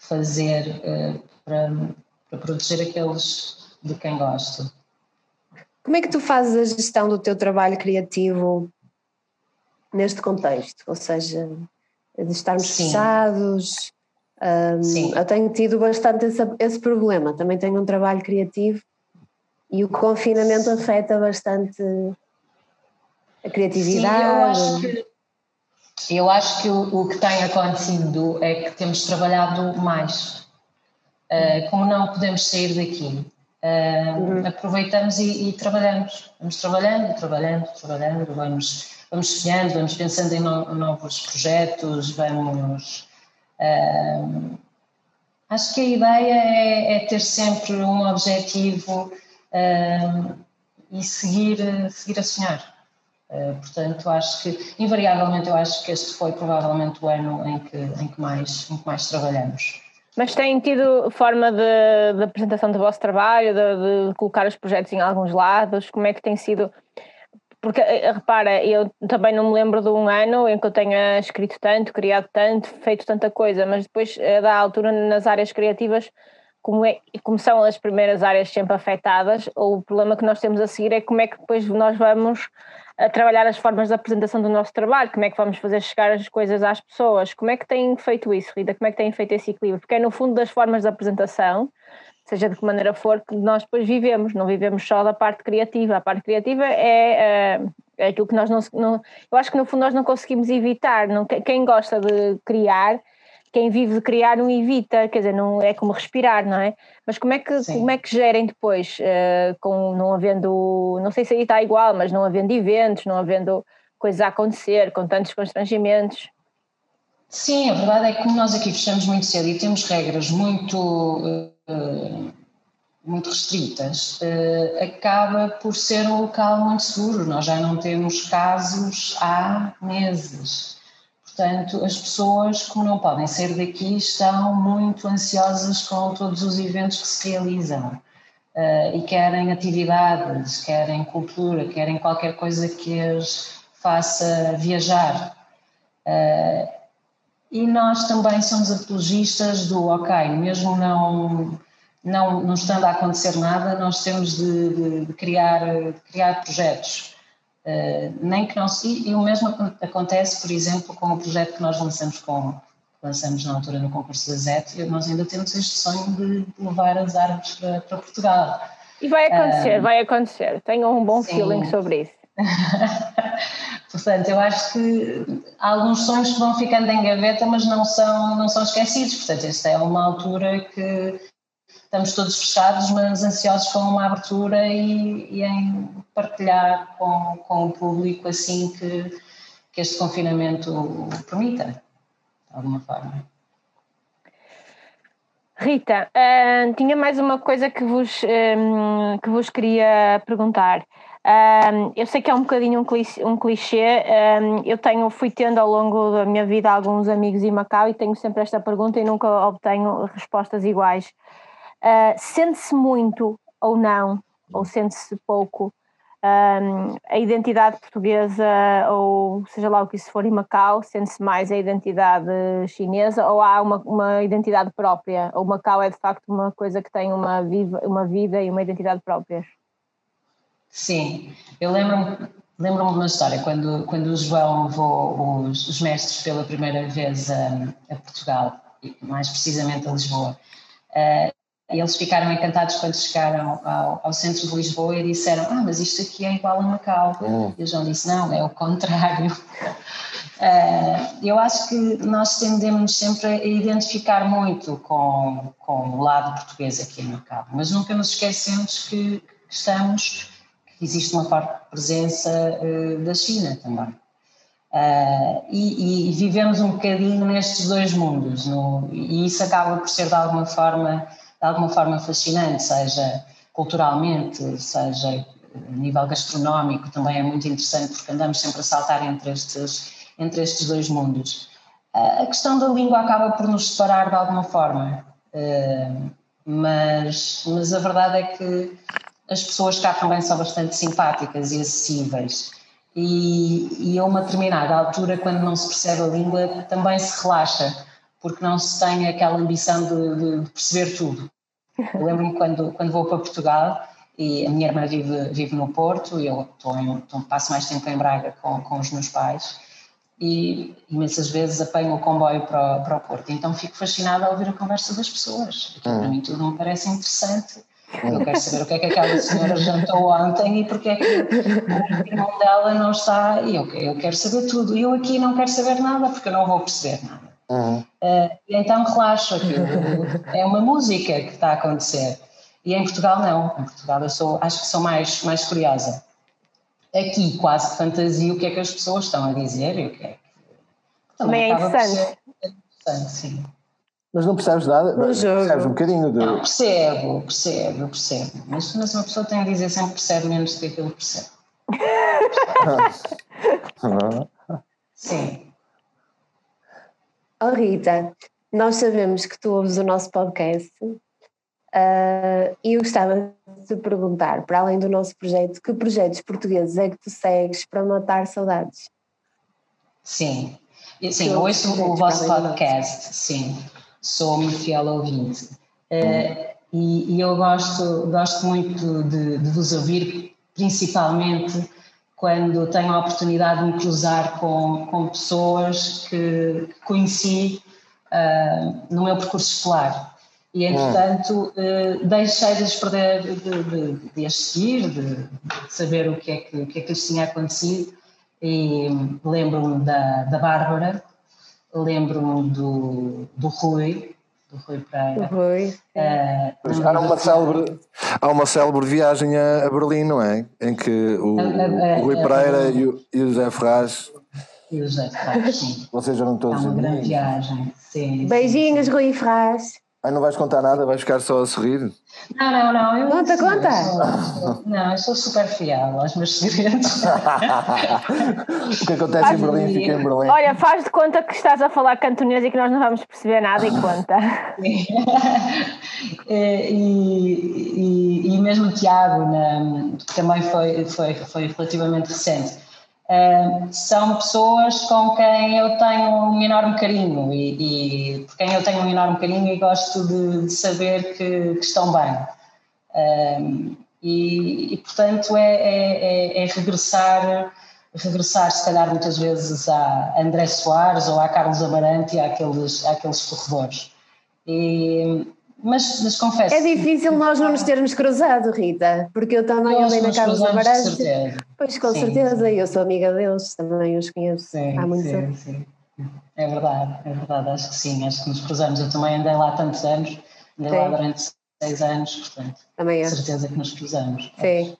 fazer uh, para, para proteger aqueles de quem gosto. Como é que tu fazes a gestão do teu trabalho criativo neste contexto? Ou seja, de estarmos Sim. fechados. Um, Sim. Eu tenho tido bastante esse, esse, problema. Também tenho um trabalho criativo e o confinamento afeta bastante a criatividade. Sim, eu acho que eu acho que o, o, que tem acontecido é que temos trabalhado mais. Uh, como não podemos sair daqui, uh, uhum. aproveitamos e, e, trabalhamos. Vamos trabalhando, trabalhando, trabalhando, vamos, vamos sonhando, vamos pensando em no, novos projetos, vamos. Uh, acho que a ideia é, é ter sempre um objetivo e seguir, seguir a sonhar. Uh, portanto, acho que, invariavelmente, eu acho que este foi provavelmente o ano em que, em que, mais, em que mais trabalhamos. Mas têm tido forma de, de apresentação do vosso trabalho, de, de, colocar os projetos em alguns lados? Como é que tem sido? Porque, eh, repara, eu também não me lembro de um ano em que eu tenha escrito tanto, criado tanto, feito tanta coisa, mas depois, eh, da altura, nas áreas criativas, como, é, como são as primeiras áreas sempre afetadas, o problema que nós temos a seguir é como é que depois nós vamos a trabalhar as formas de apresentação do nosso trabalho, como é que vamos fazer chegar as coisas às pessoas, como é que têm feito isso, Rita, como é que têm feito esse equilíbrio, porque é no fundo das formas de apresentação, seja de que maneira for, que nós depois vivemos, não vivemos só da parte criativa, a parte criativa é, é, é aquilo que nós não, não, eu acho que no fundo nós não conseguimos evitar, não, quem gosta de criar quem vive de criar não evita, quer dizer, não é como respirar, não é? Mas como é que, como é que gerem depois, uh, com não havendo, não sei se aí está igual, mas não havendo eventos, não havendo, coisas a acontecer, com tantos constrangimentos. Sim, a verdade é que como nós aqui fechamos muito cedo e temos regras muito, uh, muito restritas, uh, acaba por ser um local muito seguro. Nós já não temos casos há meses. Portanto, as pessoas, como não podem sair daqui, estão muito ansiosas com todos os eventos que se realizam. Uh, e querem atividades, querem cultura, querem qualquer coisa que as faça viajar. Uh, e nós também somos apologistas do, ok, mesmo não, não, não estando a acontecer nada, nós temos de, de, de criar, de criar projetos. Uh, nem que não se, e o mesmo acontece, por exemplo, com o projeto que nós lançamos com lançamos na altura no concurso da ZET, nós ainda temos este sonho de levar as árvores para, para Portugal. E vai acontecer, uh, vai acontecer. Tenho um bom sim. feeling sobre isso. *laughs* Portanto, eu acho que há alguns sonhos que vão ficando em gaveta, mas não são, não são esquecidos. Portanto, esta é uma altura que estamos todos fechados, mas ansiosos com uma abertura e, e em partilhar com, com o público assim que, que este confinamento permita, de alguma forma. Rita, uh, tinha mais uma coisa que vos, um, que vos queria perguntar. Um, eu sei que é um bocadinho um clichê, um clichê um, eu tenho, fui tendo ao longo da minha vida alguns amigos em Macau e tenho sempre esta pergunta e nunca obtenho respostas iguais. Uh, sente-se muito ou não, ou sente-se pouco, um, a identidade portuguesa, ou seja lá o que isso for em Macau, sente-se mais a identidade chinesa, ou há uma, uma identidade própria, ou Macau é de facto uma coisa que tem uma, viva, uma vida e uma identidade próprias? Sim, eu lembro-me lembro de uma história, quando, quando o João levou os, os mestres pela primeira vez a, a, Portugal, mais precisamente a Lisboa, uh, eles ficaram encantados quando chegaram ao, ao, centro de Lisboa e disseram, ah, mas isto aqui é igual a Macau. Uhum. E o João disse, não, é o contrário. Uh, *laughs* eu acho que nós tendemos sempre a identificar muito com, com o lado português aqui em Macau, mas nunca nos esquecemos que estamos existe uma forte presença uh, da China também. Uh, e, e, vivemos um bocadinho nestes dois mundos, no, e isso acaba por ser de alguma forma, de alguma forma fascinante, seja culturalmente, seja a nível gastronómico, também é muito interessante porque andamos sempre a saltar entre estes, entre estes dois mundos. A questão da língua acaba por nos separar de alguma forma, uh, mas, mas a verdade é que as pessoas cá também são bastante simpáticas e acessíveis. E, e a uma determinada altura, quando não se percebe a língua, também se relaxa, porque não se tem aquela ambição de, de perceber tudo. Eu lembro-me quando, quando vou para Portugal e a minha irmã vive, vive no Porto e eu estou em, estou, passo mais tempo em Braga com, com os meus pais e imensas vezes apanho o comboio para, para o Porto. Então fico fascinada a ouvir a conversa das pessoas. Aquilo, para hum. mim tudo me parece interessante eu quero saber o que é que aquela senhora jantou ontem e porque é que o irmão dela não está. E eu, eu quero saber tudo. E eu aqui não quero saber nada porque eu não vou perceber nada. Uhum. Uh, então relaxo aquilo. *laughs* É uma música que está a acontecer. E em Portugal não. Em Portugal eu sou, acho que sou mais, mais curiosa. Aqui quase que fantasia o que é que as pessoas estão a dizer e o que é que. Também, também é interessante. interessante, sim. Mas não percebes nada? Percebes um bocadinho de. Não, percebo, percebo, percebo. Mas, mas uma pessoa tem a dizer sempre percebe menos do que aquilo que percebe. *laughs* Sim. Oh Rita, nós sabemos que tu ouves o nosso podcast uh, e eu gostava de te perguntar, para além do nosso projeto, que projetos portugueses é que tu segues para matar saudades? Sim, sim, ouço o vosso podcast, sim sou-me fiel ouvinte. Uh, e, e, eu gosto, gosto muito de, de, vos ouvir, principalmente quando tenho a oportunidade de me cruzar com, com pessoas que, que conheci uh, no meu percurso escolar. E, entretanto, uh, deixei de perder, de, de, de as seguir, de, de, saber o que é que, o que, é que lhes tinha acontecido. E lembro-me da, da Bárbara, lembro-me do, do Rui, do Rui Pereira. Rui. Uh, há, uma célebre, há uma célebre viagem a, a, Berlim, não é? Em que o, o Rui Pereira e o, e o José Ferraz. E o José Ferraz, sim. Vocês eram todos. É uma grande viagem, sim. Beijinhos, sim. Rui Ferraz. Ai, não vais contar nada, vais ficar só a sorrir? Não, não, não. Eu, conta, sim, conta. Eu *laughs* sou, não, eu sou super fiel aos meus segredos. *laughs* o que acontece faz em Berlim fica em Berlim. Olha, faz de conta que estás a falar cantonês e que nós não vamos perceber nada e conta. *laughs* e, e, e, mesmo o Tiago, na, que também foi, foi, foi relativamente recente São pessoas com quem eu tenho um enorme carinho e, e por quem eu tenho um enorme carinho e gosto de, de saber que, que, estão bem. E, e, portanto é, é, é, é, regressar, regressar se calhar muitas vezes a André Soares ou a Carlos Amarante e àqueles, àqueles corredores. E, mas, mas confesso. É difícil nós não nos termos cruzado, Rita, porque eu também andei na Carlos Amarante. Pois, com sim, certeza, sim. eu sou amiga deles, também os conheço sim, há muito tempo. Sim. É verdade, é verdade, acho que sim, acho que nos cruzamos. Eu também andei lá tantos anos, andei lá durante seis anos, portanto, também é. certeza que nos cruzamos. Sim.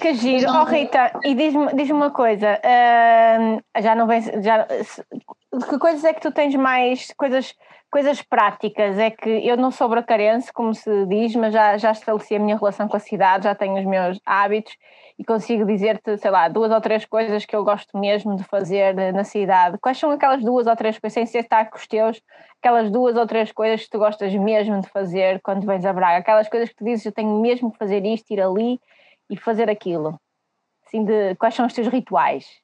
Que giro. Oh, Rita, e diz-me diz uma coisa, uh, já não vem, já, que coisas é que tu tens mais, coisas coisas práticas, é que eu não sou bracarense, como se diz, mas já, já estabeleci a minha relação com a cidade, já tenho os meus hábitos e consigo dizer-te, sei lá, duas ou três coisas que eu gosto mesmo de fazer na cidade. Quais são aquelas duas ou três coisas, sem ser estar com os teus, aquelas duas ou três coisas que tu gostas mesmo de fazer quando vens a Braga? Aquelas coisas que tu dizes, eu tenho mesmo que fazer isto, ir ali e fazer aquilo. Assim, de, quais são os teus rituais?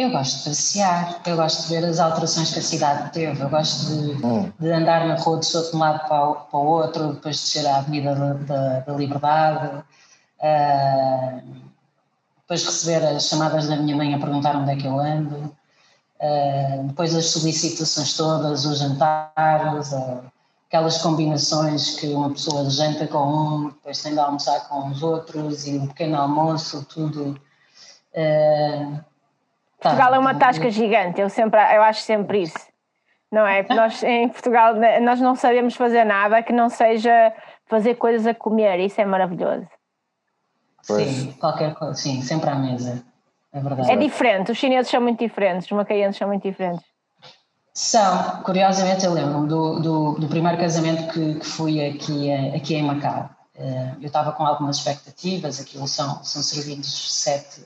Eu gosto de passear, eu gosto de ver as alterações que a cidade teve, eu gosto de, hum. de andar na rua de um lado para o, para o outro, depois de descer à Avenida da, da, da Liberdade, uh, depois receber as chamadas da minha mãe a perguntar onde é que eu ando, uh, depois as solicitações todas, os jantares, uh, aquelas combinações que uma pessoa janta com um, depois tem de almoçar com os outros e o um pequeno almoço, tudo. Uh, Portugal é uma tasca gigante, eu, sempre, eu acho sempre isso. Não é? *laughs* Nós em Portugal nós não sabemos fazer nada que não seja fazer coisas a comer, isso é maravilhoso. Sim, qualquer coisa, sim, sempre à mesa. É verdade. É diferente, os chineses são muito diferentes, os macaenses são muito diferentes. São, curiosamente eu lembro-me do, do, do, primeiro casamento que, que fui aqui, aqui em Macau. Eh, eu estava com algumas expectativas, aquilo são, são servidos sete,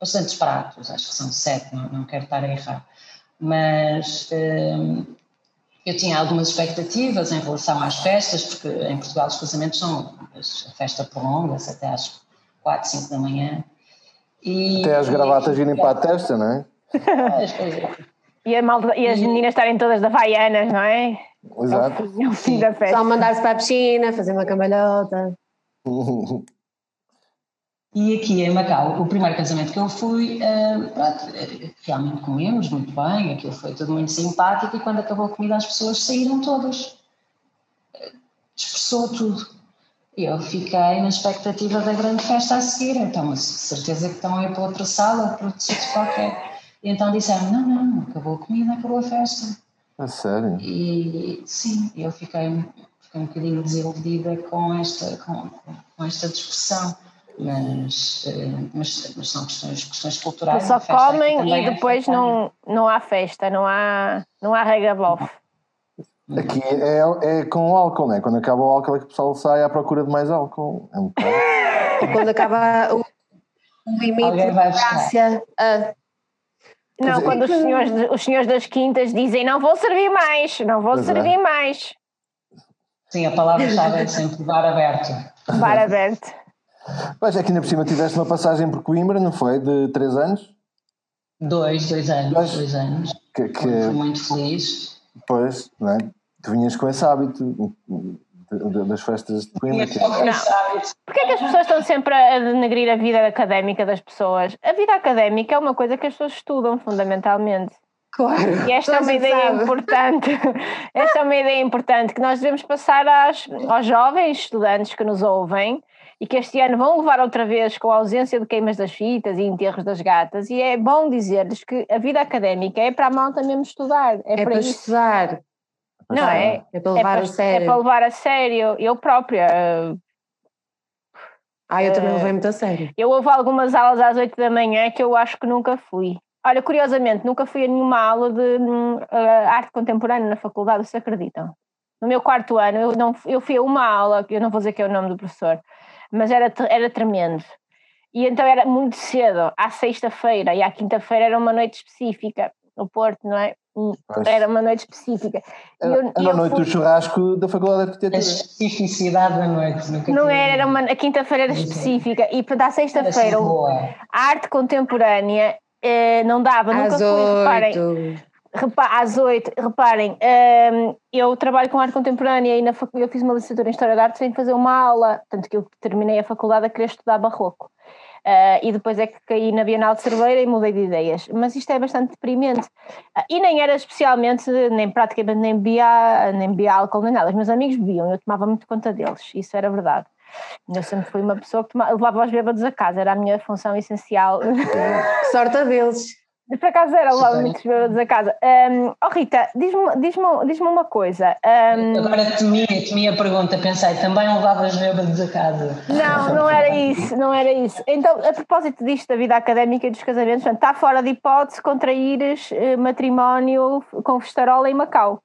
bastantes pratos, acho que são sete, não, não quero estar a errar. Mas hum, eu tinha algumas expectativas em relação às festas, porque em Portugal os casamentos são. a festa prolonga-se até às 4, 5 da manhã. E, até as gravatas irem para a testa, não é? e, a malta, e as meninas estarem todas da Havaianas, não é? Exato. É o fim da festa. Só mandar-se para a piscina, fazer uma cambalhota. *laughs* E aqui em Macau, o primeiro casamento que eu fui, uh, pronto, realmente comemos muito bem, aquilo foi tudo muito simpático e quando acabou a comida as pessoas saíram todas. Dispersou tudo. Eu fiquei na expectativa da grande festa a seguir, então, mas certeza que estão a ir para outra sala, para outro sítio qualquer. E então disseram, não, não, acabou a comida, acabou a festa. A sério? E sim, eu fiquei, fiquei um bocadinho desiludida com esta, com, com esta discussão mas, eh, mas, mas, são questões, questões culturais. Só comem e depois não, não há festa, não há, não há regabof. Aqui é, é com álcool, né? Quando acaba o álcool é que o pessoal sai à procura de mais álcool. É um *laughs* Quando acaba o limite de graça. Ah. Não, quando os senhores, os senhores das quintas dizem não vou servir mais, não vou pois é. servir é. mais. Sim, a palavra-chave é sempre bar aberto. Bar aberto. Mas é que ainda por cima tiveste uma passagem por Coimbra, não foi? De três anos? Dois, dois anos, dois, dois anos. Que, que... Fui muito feliz. Pois, não é? Tu vinhas com esse hábito das festas de Coimbra. Que... Não. Porquê é que as pessoas estão sempre a denegrir a vida académica das pessoas? A vida académica é uma coisa que as pessoas estudam fundamentalmente. Claro. E esta é uma ideia sabe. importante. Esta é uma ideia importante que nós devemos passar às, aos jovens estudantes que nos ouvem e que este ano vão levar outra vez com a ausência de queimas das fitas e enterros das gatas. E é bom dizer-lhes que a vida académica é para a malta mesmo estudar. É, é para, para estudar. Não, é, é para levar é para, a sério. É para levar a sério. Eu própria. Uh, ah, eu também levei muito a sério. Eu houve algumas aulas às 8 da manhã que eu acho que nunca fui. Olha, curiosamente, nunca fui a nenhuma aula de uh, arte contemporânea na faculdade, vocês acreditam? No meu quarto ano, eu, não, eu fui a uma aula, eu não vou dizer que é o nome do professor, mas era, era tremendo. E então era muito cedo, à sexta-feira e à quinta-feira era uma noite específica, no Porto, não é? Era uma noite específica. Era, eu, era a noite fui... do churrasco da Faculdade de Arquitetura. A especificidade da noite. Nunca não era, era uma, a quinta-feira era específica e para a sexta-feira a arte contemporânea eh, não dava, às nunca fui, reparem. Às oito, reparem, ehm, eu trabalho com arte contemporânea e na eu fiz uma licenciatura em História da Arte sem fazer uma aula, tanto que eu terminei a faculdade a querer estudar barroco. Uh, e depois é que caí na Bienal de Cerveira e mudei de ideias. Mas isto é bastante deprimente. Uh, e nem era especialmente, nem praticamente nem bebia, nem bebia álcool nem nada. Os meus amigos bebiam, eu tomava muito conta deles, isso era verdade. Eu sempre fui uma pessoa que tomava, levava os bêbados a casa, era a minha função essencial. *laughs* Sorte a deles! Por acaso era, levava muitos bêbados a casa. Um, oh Rita, diz-me diz diz uma coisa. Um, Agora temia, temia a pergunta, pensei, também levavas bêbados a casa? Não, não era isso, não era isso. Então, a propósito disto da vida académica e dos casamentos, portanto, está fora de hipótese contraíres eh, matrimónio com festarola em Macau.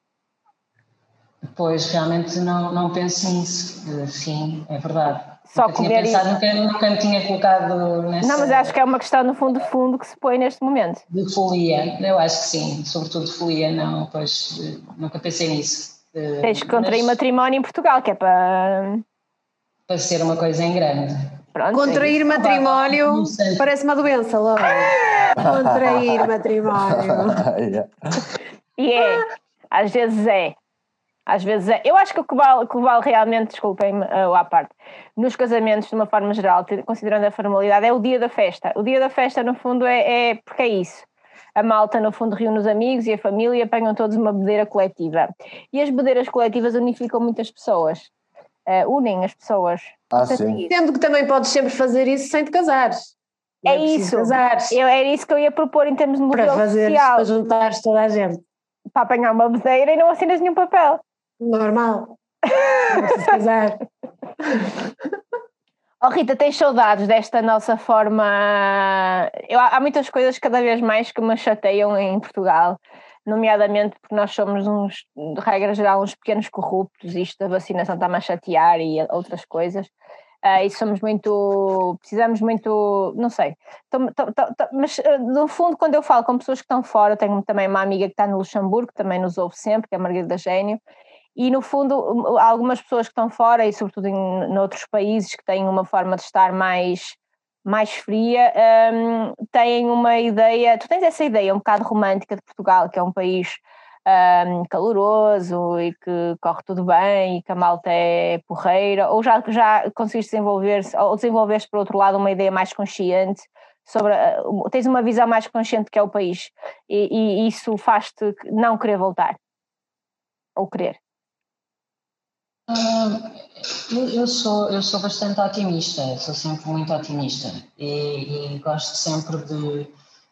Pois, realmente não, não penso nisso. Sim, é verdade. Só nunca comer tinha pensado, nunca, nunca me tinha colocado nessa... Não, mas acho que é uma questão no fundo de fundo que se põe neste momento. De folia, eu acho que sim, sobretudo de folia, não, pois nunca pensei nisso. Tens que contrair mas... matrimónio em Portugal, que é para... Para ser uma coisa em grande. Pronto, Contrair é matrimónio parece uma doença logo. Contrair *laughs* matrimónio. *laughs* E é, às vezes é. Às vezes é. Eu acho que o que vale, que vale realmente, desculpem-me uh, à parte, nos casamentos, de uma forma geral, considerando a formalidade, é o dia da festa. O dia da festa, no fundo, é, é porque é isso. A malta, no fundo, reúne os amigos e a família e apanham todos uma bedeira coletiva. E as bedeiras coletivas unificam muitas pessoas. Uh, unem as pessoas. Ah, sim. Sendo que também podes sempre fazer isso sem te casares. é, é isso. Casares. Eu, era isso que eu ia propor em termos de modelo para fazer, social. Para juntares toda a gente. Para apanhar uma bedeira e não assinas nenhum papel. Normal. Preciso casar. *laughs* Oh Rita, tens saudades desta nossa forma? Eu, há muitas coisas cada vez mais que me chateiam em Portugal, nomeadamente porque nós somos uns, de regra geral, uns pequenos corruptos, isto da vacinação está-me a chatear e outras coisas. Uh, e somos muito, precisamos muito, não sei, tô, tô, tô, mas uh, no fundo quando eu falo com pessoas que estão fora, tenho também uma amiga que está no Luxemburgo, que também nos ouve sempre, que é a Margarida Gênio, e no fundo algumas pessoas que estão fora e sobretudo em, em outros países que têm uma forma de estar mais mais fria um, têm uma ideia tu tens essa ideia um bocado romântica de Portugal que é um país um, caloroso e que corre tudo bem e que a malta é porreira ou já já conseguiste desenvolver-se ou desenvolveste por outro lado uma ideia mais consciente sobre uh, tens uma visão mais consciente que é o país. E, e isso faz-te não querer voltar ou querer eu, sou, eu sou bastante otimista, sou sempre muito otimista e, e gosto sempre de,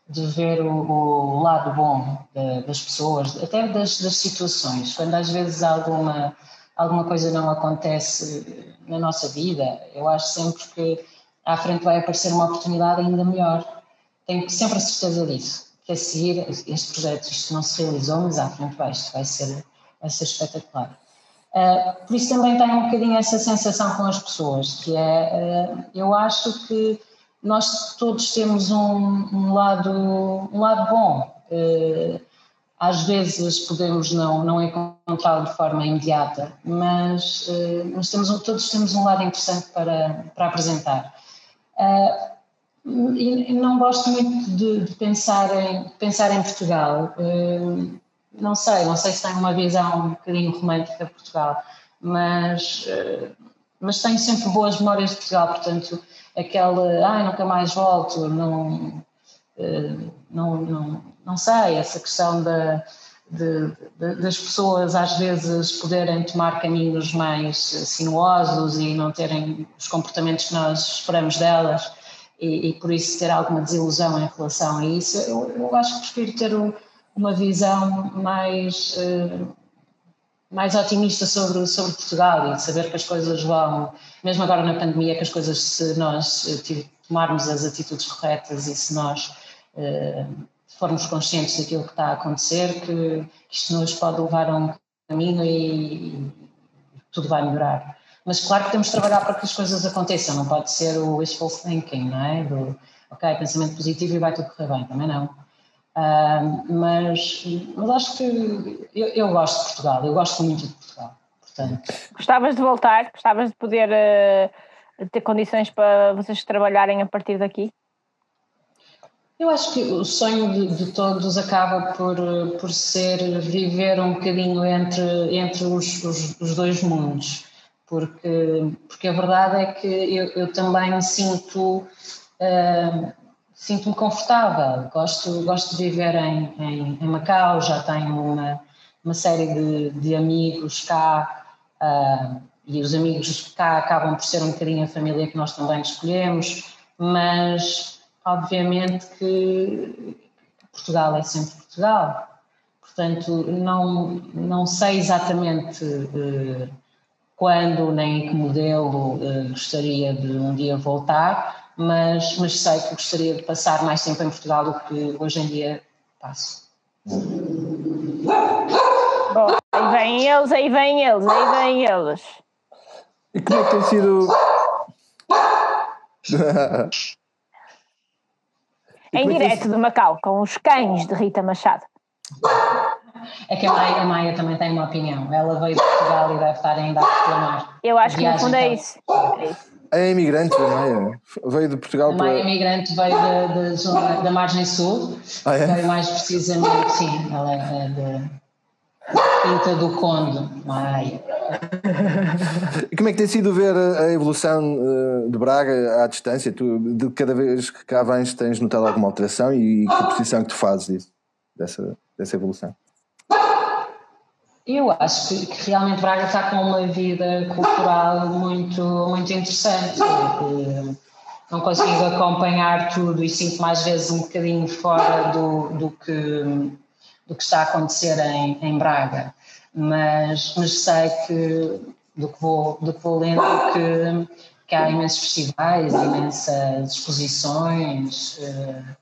de ver o, o lado bom de, das pessoas, até das, das situações. Quando às vezes alguma, alguma coisa não acontece na nossa vida, eu acho sempre que à frente vai aparecer uma oportunidade ainda melhor. Tenho sempre a certeza disso, que a seguir este projeto isto não se realizou, mas à frente vai, isto vai ser, vai ser espetacular. Uh, por isso também tenho um bocadinho essa sensação com as pessoas, que é, uh, eu acho que nós todos temos um, um lado, um lado bom. Uh, às vezes podemos não, não encontrá-lo de forma imediata, mas nós temos, todos temos um lado interessante para, para apresentar. e não gosto muito de, de, pensar, em, pensar em Portugal não sei, não sei se tenho uma visão um bocadinho romântica de Portugal, mas, eh, mas tenho sempre boas memórias de Portugal, portanto, aquela, ai, nunca mais volto, não, eh, não, não, não sei, essa questão da, de, de, das pessoas às vezes poderem tomar caminhos mais sinuosos e não terem os comportamentos que nós esperamos delas e, e por isso ter alguma desilusão em relação a isso, eu, eu acho que prefiro ter um, uma visão mais, uh, mais otimista sobre, sobre Portugal e saber que as coisas vão, mesmo agora na pandemia, que as coisas, se nós uh, tomarmos as atitudes corretas e se nós uh, formos conscientes daquilo que está a acontecer, que, isto nos pode levar a um caminho e tudo vai melhorar. Mas claro que temos de trabalhar para que as coisas aconteçam, não pode ser o wishful thinking, não é? Do, ok, pensamento positivo e vai tudo correr bem, também não. Uh, mas, mas acho que eu, eu, gosto de Portugal, eu gosto muito de Portugal. Portanto. Gostavas de voltar? Gostavas de poder uh, ter condições para vocês trabalharem a partir daqui? Eu acho que o sonho de, de, todos acaba por, por ser viver um bocadinho entre, entre os, os, os dois mundos, porque, porque a verdade é que eu, eu também sinto, uh, sinto-me confortável, gosto, gosto de viver em, em, em Macau, já tenho uma, uma série de, de amigos cá, uh, e os amigos cá acabam por ser um bocadinho a família que nós também escolhemos, mas obviamente que Portugal é sempre Portugal. Portanto, não, não sei exatamente uh, quando nem em que modelo uh, gostaria de um dia voltar, mas, mas sei que gostaria de passar mais tempo em Portugal do que hoje em dia passo. Bom, aí vêm eles, aí vêm eles, aí vêm eles. E *laughs* como é que tem sido. Em direto de Macau, com os cães de Rita Machado. É que a Maia, a Maia, também tem uma opinião. Ela veio de Portugal e deve estar ainda a reclamar. Eu acho que no fundo é isso. É imigrante, a Maia. Veio de Portugal. A Maia é imigrante, veio da, da, zona, da margem sul. Ah, é? Veio mais precisamente, sim, ela é de Quinta do Conde, Maia. E como é que tem sido ver a evolução eh, de Braga à distância? Tu, de cada vez que cá vens, tens notado alguma alteração e que posição que tu fazes disso, dessa, dessa evolução? Eu acho que, que, realmente Braga está com uma vida cultural muito, muito interessante. Não consigo acompanhar tudo e sinto mais vezes um bocadinho fora do, do, que, do que está a acontecer em, em Braga mas, mas sei que do que vou, do que vou lendo que, que há imensos festivais, imensas exposições uh,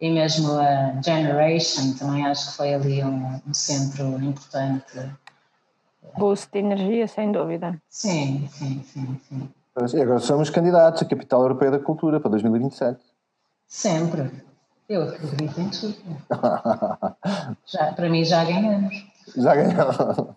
e mesmo a Generation também acho que foi ali um, um centro importante. Boost de energia, sem dúvida. Sim, sim, sim, sim. E agora somos candidatos à Capital Europeia da Cultura para 2027. Sempre. Eu acredito em tudo. *laughs* já, para mim já ganhamos. Já ganhou.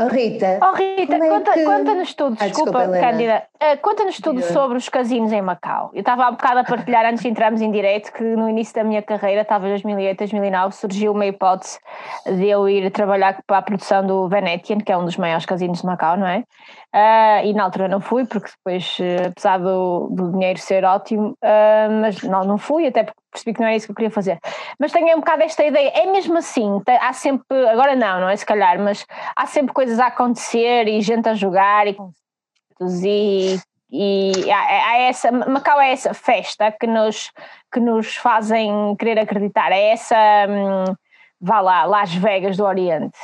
Oh, Rita, oh, Rita é conta, que... conta-nos tudo, ah, desculpa, desculpa Cândida, uh, conta-nos tudo sobre os casinos em Macau. Eu estava há bocado a partilhar antes de entrarmos em direto que no início da minha carreira, estava em 2008, 2009, surgiu uma hipótese de eu ir trabalhar para a produção do Venetian, que é um dos maiores casinos de Macau, não é? Uh, e na altura não fui, porque depois, uh, apesar do, do, dinheiro ser ótimo, mas não, não fui, até porque percebi que não era isso que eu queria fazer. Mas tenho um bocado esta ideia, é mesmo assim, há sempre, agora não, não é se calhar, mas há sempre coisas a acontecer e gente a jogar e, e, e há, há essa, Macau é essa festa que nos, que nos fazem querer acreditar, é essa, hum, vá lá, Las Vegas do Oriente.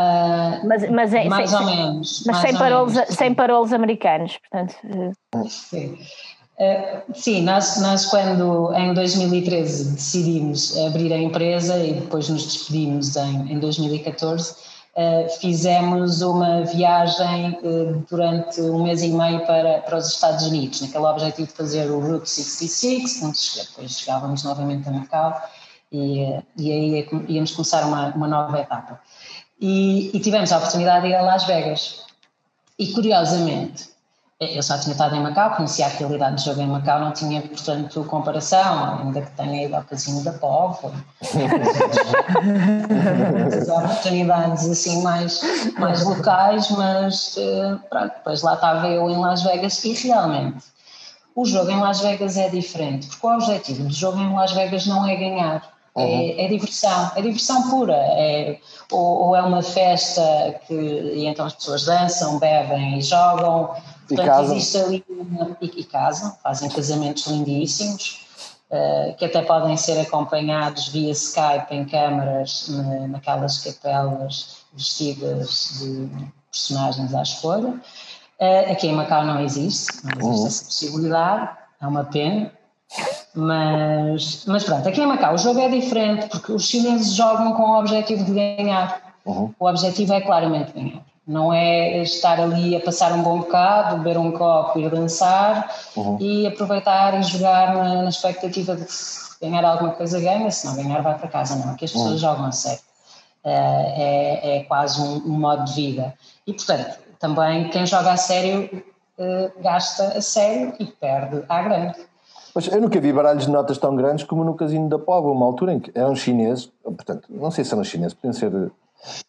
Uh, mas, mas é, mais sem, ou menos. Mas sem parolos, sem parolos americanos, portanto. Sim. Eh, sim, nós, nós quando em 2013 decidimos abrir a empresa e depois nos despedimos em, em 2014, uh, fizemos uma viagem uh, durante um mês e meio para, para os Estados Unidos, naquele objetivo de fazer o Route 66, onde depois chegávamos novamente a Macau e, e aí íamos começar uma, uma nova etapa. E, e tivemos a oportunidade de ir a Las Vegas. E curiosamente, eu só tinha estado em Macau, conhecia a realidade do jogo em Macau, não tinha, portanto, comparação, ainda que tenha ido ao casino da Póvoa. As *laughs* oportunidades assim mais, mais locais, mas eh, pronto, depois lá estava eu em Las Vegas e realmente o jogo em Las Vegas é diferente, porque o objetivo do jogo em Las Vegas não é ganhar. É, uhum. é, diversão, é diversão pura. É, ou, ou, é uma festa que e então as pessoas dançam, bebem e jogam. E Portanto, casam. existe ali uma, e, e, casam, fazem casamentos lindíssimos, uh, que até podem ser acompanhados via Skype em câmaras na, naquelas capelas vestidas de personagens à escolha. Uh, aqui em Macau não existe, não existe uhum. essa possibilidade, é uma pena. Mas, mas pronto, aqui em Macau o jogo é diferente porque os chineses jogam com o objetivo de ganhar. Uhum. O objetivo é claramente ganhar. Não é estar ali a passar um bom bocado, beber um copo e dançar uhum. e aproveitar e jogar na, na, expectativa de ganhar alguma coisa, ganha, se não ganhar vai para casa. Não, aqui as pessoas uhum. jogam a sério. É, é, é quase um, um, modo de vida. E portanto, também quem joga a sério uh, gasta a sério e perde à grande. Mas eu nunca vi baralhos de notas tão grandes como no Casino da Póvoa, uma altura em que eram chineses, portanto, não sei se eram chineses, podiam ser.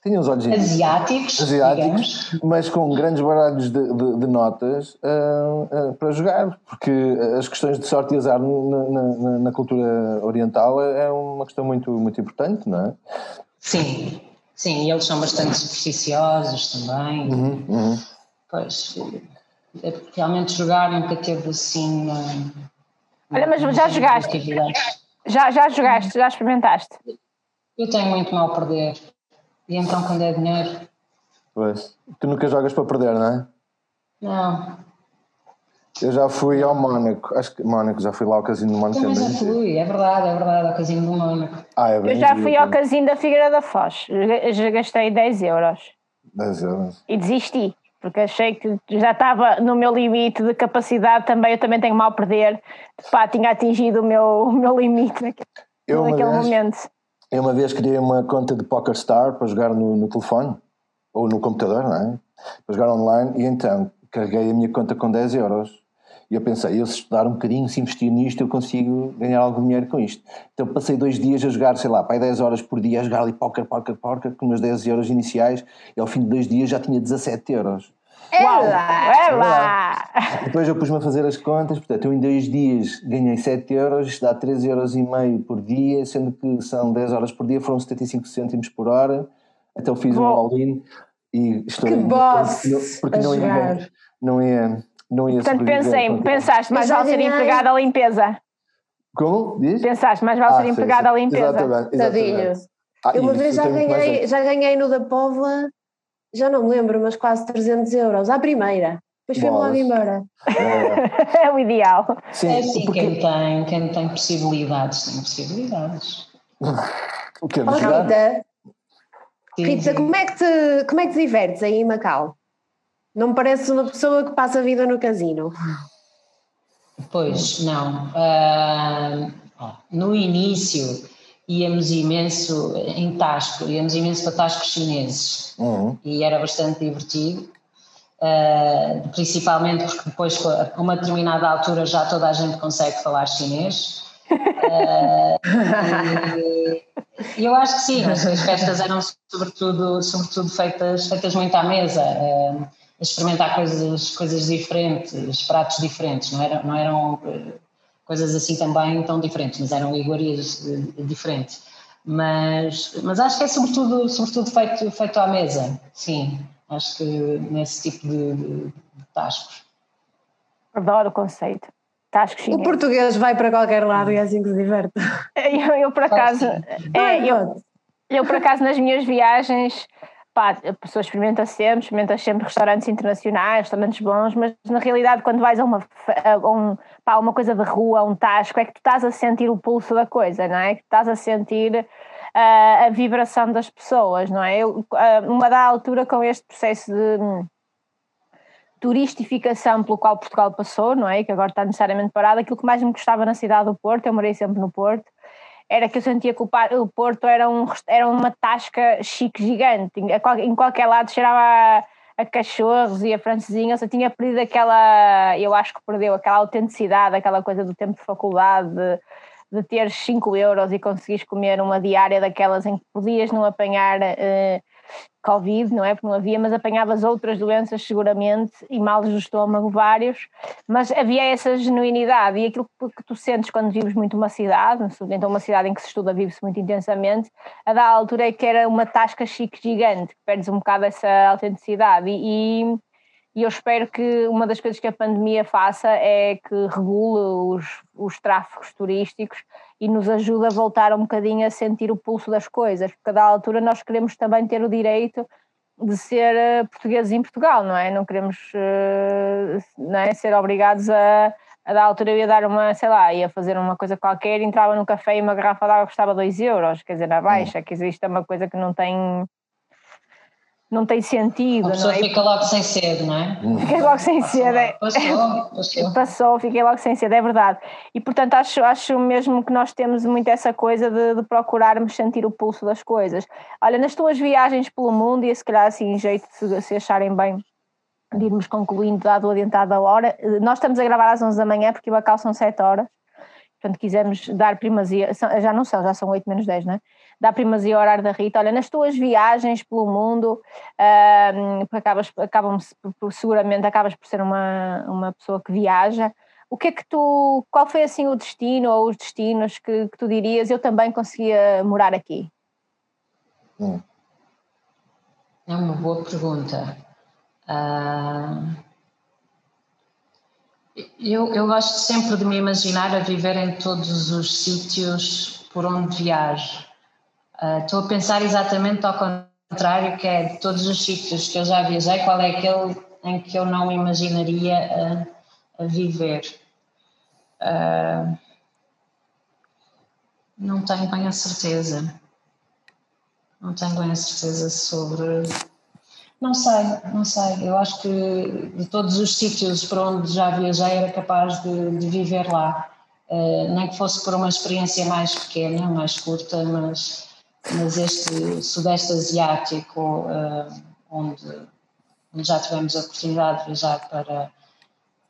Tinham os olhos asiáticos, asiáticos digamos. mas com grandes baralhos de, de, de notas uh, uh, para jogar, porque as questões de sorte e azar na, na, na, cultura oriental é uma questão muito, muito importante, não é? Sim, sim, e eles são bastante supersticiosos também. Uhum, uhum. Pois, é realmente jogar nunca teve assim. Olha, mas já jogaste? Já, já jogaste? Já experimentaste? Eu tenho muito mal a perder. E então quando é dinheiro. Pois. Tu nunca jogas para perder, não é? Não. Eu já fui ao Mónaco, acho que Mónaco, já fui lá ao casino do Mónaco. Também já fui, é verdade, é verdade, ao casino do Mónaco. Ah, é bem Eu já fui ao casino da Figueira da Foz, já gastei 10 euros. 10 euros. E desisti porque achei que já estava no meu limite de capacidade também, eu também tenho mal a perder, pá, tinha atingido o meu, o meu limite naquele, eu naquele vez, momento. Eu uma vez criei uma conta de Poker Star para jogar no, no telefone, ou no computador, não é? Para jogar online, e então carreguei a minha conta com 10 euros. E eu pensei, eu se estudar um bocadinho, se investir nisto, eu consigo ganhar algum dinheiro com isto. Então passei dois dias a jogar, sei lá, pai 10 horas por dia a jogar ali póquer, póquer, póquer, com meus 10 euros iniciais, e ao fim de dois dias já tinha 17 euros. Uau, ela! Depois eu pus-me a fazer as contas, portanto, eu em dois dias ganhei 7 euros, isto dá 13 euros e meio por dia, sendo que são 10 horas por dia, foram 75 cêntimos por hora. Então fiz Bom. um all-in e estou que boss porque não ia, não ia não ia Portanto, pensei, pensaste, mais vale ser empregado à limpeza. Como? Diz? Pensaste, mais vale ah, ser empregado à limpeza. Exatamente. exatamente. Ah, eu uma vez já ganhei, já ganhei no da Póvoa, já não me lembro, mas quase 300 euros, à primeira. Depois fui-me logo embora. É. *laughs* é o ideal. Sim, é assim, porque... quem, tem, quem tem possibilidades, tem possibilidades. *laughs* o que é oh, Rita, Rita como, é que te, como é que te divertes aí em Macau? Não me parece uma pessoa que passa a vida no casino. Pois, não. Uh, no início íamos imenso em Tasco, íamos imenso para Tascos chineses uhum. e era bastante divertido. Uh, principalmente porque depois, a uma determinada altura, já toda a gente consegue falar chinês. Uh, e eu acho que sim, as, as festas eram sobretudo, sobretudo feitas, feitas muito à mesa. Uh, experimentar coisas, coisas diferentes, pratos diferentes, não eram, não eram eh, coisas assim também tão diferentes, mas eram iguarias eh, diferentes. Mas, mas acho que é sobretudo, sobretudo feito, feito à mesa, sim, acho que nesse tipo de, de, de tascos. Adoro o conceito. Tascos o português vai para qualquer lado e é assim que se diverte. *laughs* Eu, eu por acaso, é, eu, eu por acaso nas minhas viagens pá, a pessoa experimenta sempre, experimenta sempre restaurantes internacionais, restaurantes bons, mas na realidade quando vais a uma, a um, pá, uma coisa de rua, a um tasco, é que tu estás a sentir o pulso da coisa, não é? Que estás a sentir uh, a vibração das pessoas, não é? Eu, uh, uma da altura com este processo de hum, turistificação pelo qual Portugal passou, não é? Que agora está necessariamente parado, aquilo que mais me gostava na cidade do Porto, eu morei sempre no Porto, era que eu sentia que o, Porto era, um, era uma tasca chique gigante, em qualquer lado cheirava a, a cachorros e a francesinha, eu tinha perdido aquela, eu acho que perdeu aquela autenticidade, aquela coisa do tempo de faculdade, de, de ter 5 euros e conseguires comer uma diária daquelas em que podias não apanhar uh, Covid, não é? Porque não havia, mas apanhavas outras doenças seguramente e males do estômago vários, mas havia essa genuinidade e aquilo que tu sentes quando vives muito uma cidade, então uma cidade em que se estuda vive-se muito intensamente, a da altura é que era uma tasca chique gigante, perdes um bocado essa autenticidade e, e e eu espero que uma das coisas que a pandemia faça é que regule os, os tráfegos turísticos e nos ajude a voltar um bocadinho a sentir o pulso das coisas, porque a da altura nós queremos também ter o direito de ser uh, portugueses em Portugal, não é? Não queremos uh, não é? ser obrigados a, a da altura eu ia dar uma, sei lá, ia fazer uma coisa qualquer, entrava num café e uma garrafa de água custava 2 euros, quer dizer, na baixa, hum. que existe uma coisa que não tem não tem sentido. A pessoa é? fica logo sem sede, não é? Fiquei logo sem sede. É. Passou, passou. *laughs* Passou, fiquei logo sem sede, é verdade. E portanto acho, acho mesmo que nós temos muito essa coisa de, de procurarmos sentir o pulso das coisas. Olha, nas tuas viagens pelo mundo, e se calhar assim, jeito de se acharem bem de irmos concluindo, dado o adiantado da hora, nós estamos a gravar às 11 da manhã porque o Bacau são 7 horas, portanto quisemos dar primazia, já não são, já são 8 menos 10, não é? Da primazia ao horário da Rita, olha, nas tuas viagens pelo mundo, uh, acabas, acabam seguramente acabas por ser uma, uma pessoa que viaja, o que é que tu, qual foi assim o destino ou os destinos que, que tu dirias, eu também conseguia morar aqui? Hum. É uma boa pergunta. Uh, eu, eu gosto sempre de me imaginar a viver em todos os sítios por onde viajo. Uh, estou a pensar exatamente ao contrário, que é de todos os sítios que eu já viajei, qual é aquele em que eu não imaginaria a, a viver. Uh, não tenho bem a certeza. Não tenho bem a certeza sobre. Não sei, não sei. Eu acho que de todos os sítios para onde já viajei era capaz de, de viver lá. Uh, nem que fosse por uma experiência mais pequena, mais curta, mas mas este Sudeste Asiático, uh, onde, onde, já tivemos a oportunidade de viajar para,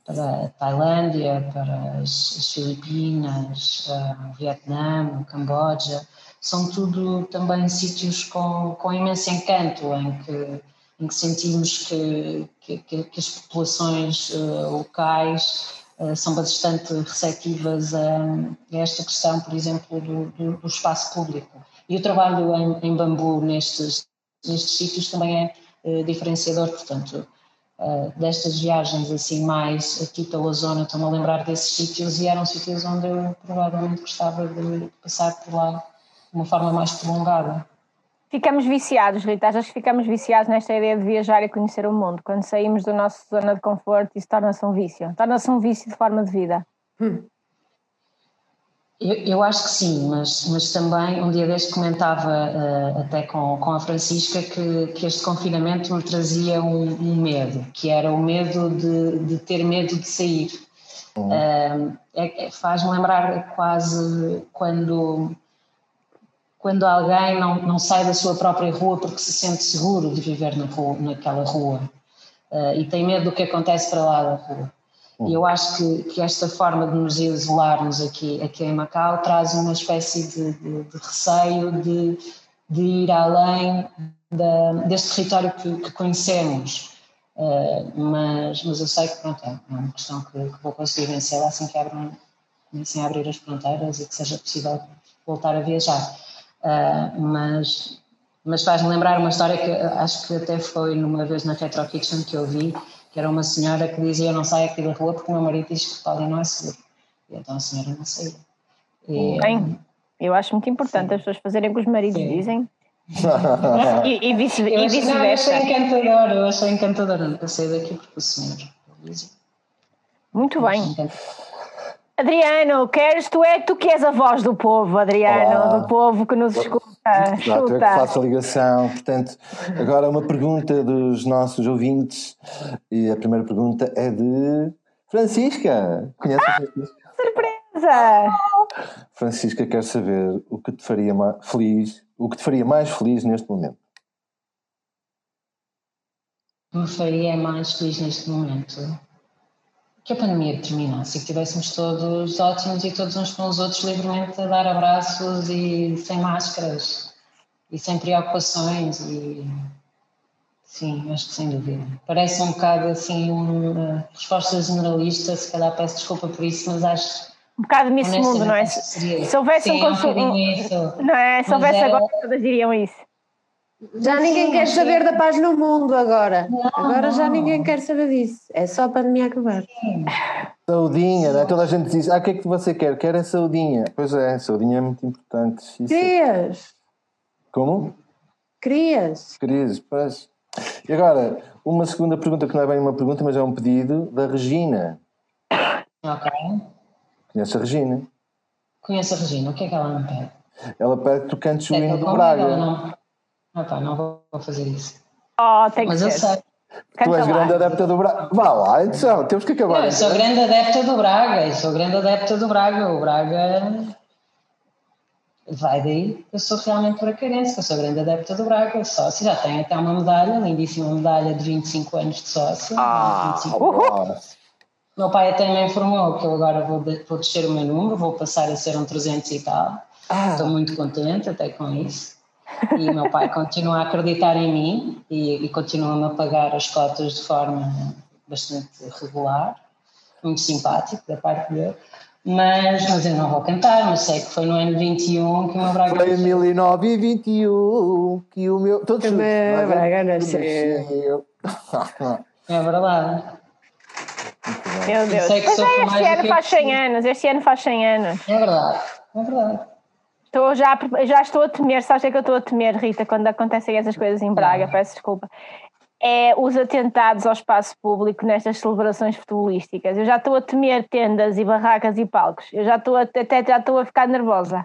para a Tailândia, para as, as Filipinas, uh, o Vietnã, o Camboja, são tudo também sítios com, com imenso encanto, em que, em que sentimos que, que, que as populações uh, locais são bastante receptivas a, a, esta questão, por exemplo, do, do, do espaço público. E o trabalho em, em bambu nestes, nestes sítios também é uh, diferenciador, portanto, uh, destas viagens assim mais aqui pela zona, estou-me a lembrar desses sítios e eram sítios onde eu provavelmente gostava de passar por lá de uma forma mais prolongada. Ficamos viciados, Rita, achas que ficamos viciados nesta ideia de viajar e conhecer o mundo? Quando saímos da nossa zona de conforto, isso torna-se um vício, torna-se um vício de forma de vida. Hum. Eu, eu, acho que sim, mas, mas também um dia deste comentava uh, até com, com a Francisca que, que este confinamento me trazia um, um medo, que era o medo de, de ter medo de sair. Uhum. Uh, é, Faz-me lembrar quase quando, quando alguém não, não sai da sua própria rua porque se sente seguro de viver na rua, naquela rua uh, e tem medo do que acontece para lá da rua. E eu acho que, que, esta forma de nos isolarmos aqui, aqui em Macau traz uma espécie de, de, de receio de, de, ir além da, deste território que, que conhecemos. Uh, mas, mas eu sei que pronto, é uma questão que, que vou conseguir vencer assim que abram, assim abrir as fronteiras e que seja possível voltar a viajar. Uh, mas mas faz-me lembrar uma história que acho que até foi numa vez na Retro Kitchen que eu vi, que era uma senhora que dizia eu não saio aqui da rua porque o meu marido diz que ali não é seguro. E então a senhora não saía. E, Bem, eu acho muito importante sim. as pessoas fazerem o que os maridos sim. dizem. *laughs* e, e vice-versa. Vice eu achei encantador, eu achei encantador. Não sair daqui porque o senhor Muito bem. Adriano, queres, tu é tu que és a voz do povo, Adriano, Olá. do povo que nos escuta. Exato, é que faço a ligação. Portanto, agora uma pergunta dos nossos ouvintes. E a primeira pergunta é de Francisca. Conhece ah, a Francisca? Surpresa! Francisca quer saber o que te faria mais feliz, o que te faria mais feliz neste momento. Me faria mais feliz neste momento que a pandemia terminasse e que estivéssemos todos ótimos e todos uns com os outros livremente a dar abraços e sem máscaras. e sem preocupações e sim, acho que sem dúvida. Parece um bocado assim uma resposta generalista, se calhar peço desculpa por isso, mas acho um bocado Miss Mundo, não é? Se houvesse Sim, um consumo. Um não é? Se houvesse agora, todas diriam isso. Já ninguém quer saber da paz no mundo agora. Não, agora não. já ninguém quer saber disso. É só a pandemia acabar. Saudinha, né? toda a gente diz: Ah, o que é que você quer? Quer a saudinha. Pois é, saudinha é muito importante. Isso. Crias. Como? Crias. Crias, pois. E agora, uma segunda pergunta que não é bem uma pergunta, mas é um pedido da Regina. Ok. Conhece a Regina? Conheço a Regina, o que é que ela me pede? Ela pede que tu cantes o é hino do Braga. Não... Ah pá, não vou fazer isso. Oh, tem Mas eu sei. tu és grande adepta do Braga. Vá lá, então, temos que acabar. Não, eu sou grande adepta do Braga, eu sou grande adepta do Braga. O Braga vai daí. Eu sou realmente bracarense, eu sou grande adepta do Braga, sócio. Já tenho até uma medalha, lindíssima medalha de 25 anos de sócio. Ah, 25 meu pai até me informou que eu agora vou, de, vou descer o meu número, vou passar a ser um 300 e tal. Ah. Estou muito contente até com isso. E o meu pai continua a acreditar em mim e, e continua-me a pagar as cotas de forma bastante regular, muito simpático da parte dele. Mas, mas eu não vou cantar, mas sei que foi no ano 21 que o meu Braga. Foi em 2009 e 21 que o meu. Todos que o meu Braga nasceu. É verdade. Meu Deus. Sei que Mas é, este ano faz 100 anos, este ano faz 100 anos. É verdade, é verdade. Estou já, já estou a temer, sabes o que é que eu estou a temer, Rita, quando acontecem essas coisas em Braga, peço desculpa. É os atentados ao espaço público nestas celebrações futebolísticas. Eu já estou a temer tendas e barracas e palcos. Eu já estou a, até já estou a ficar nervosa.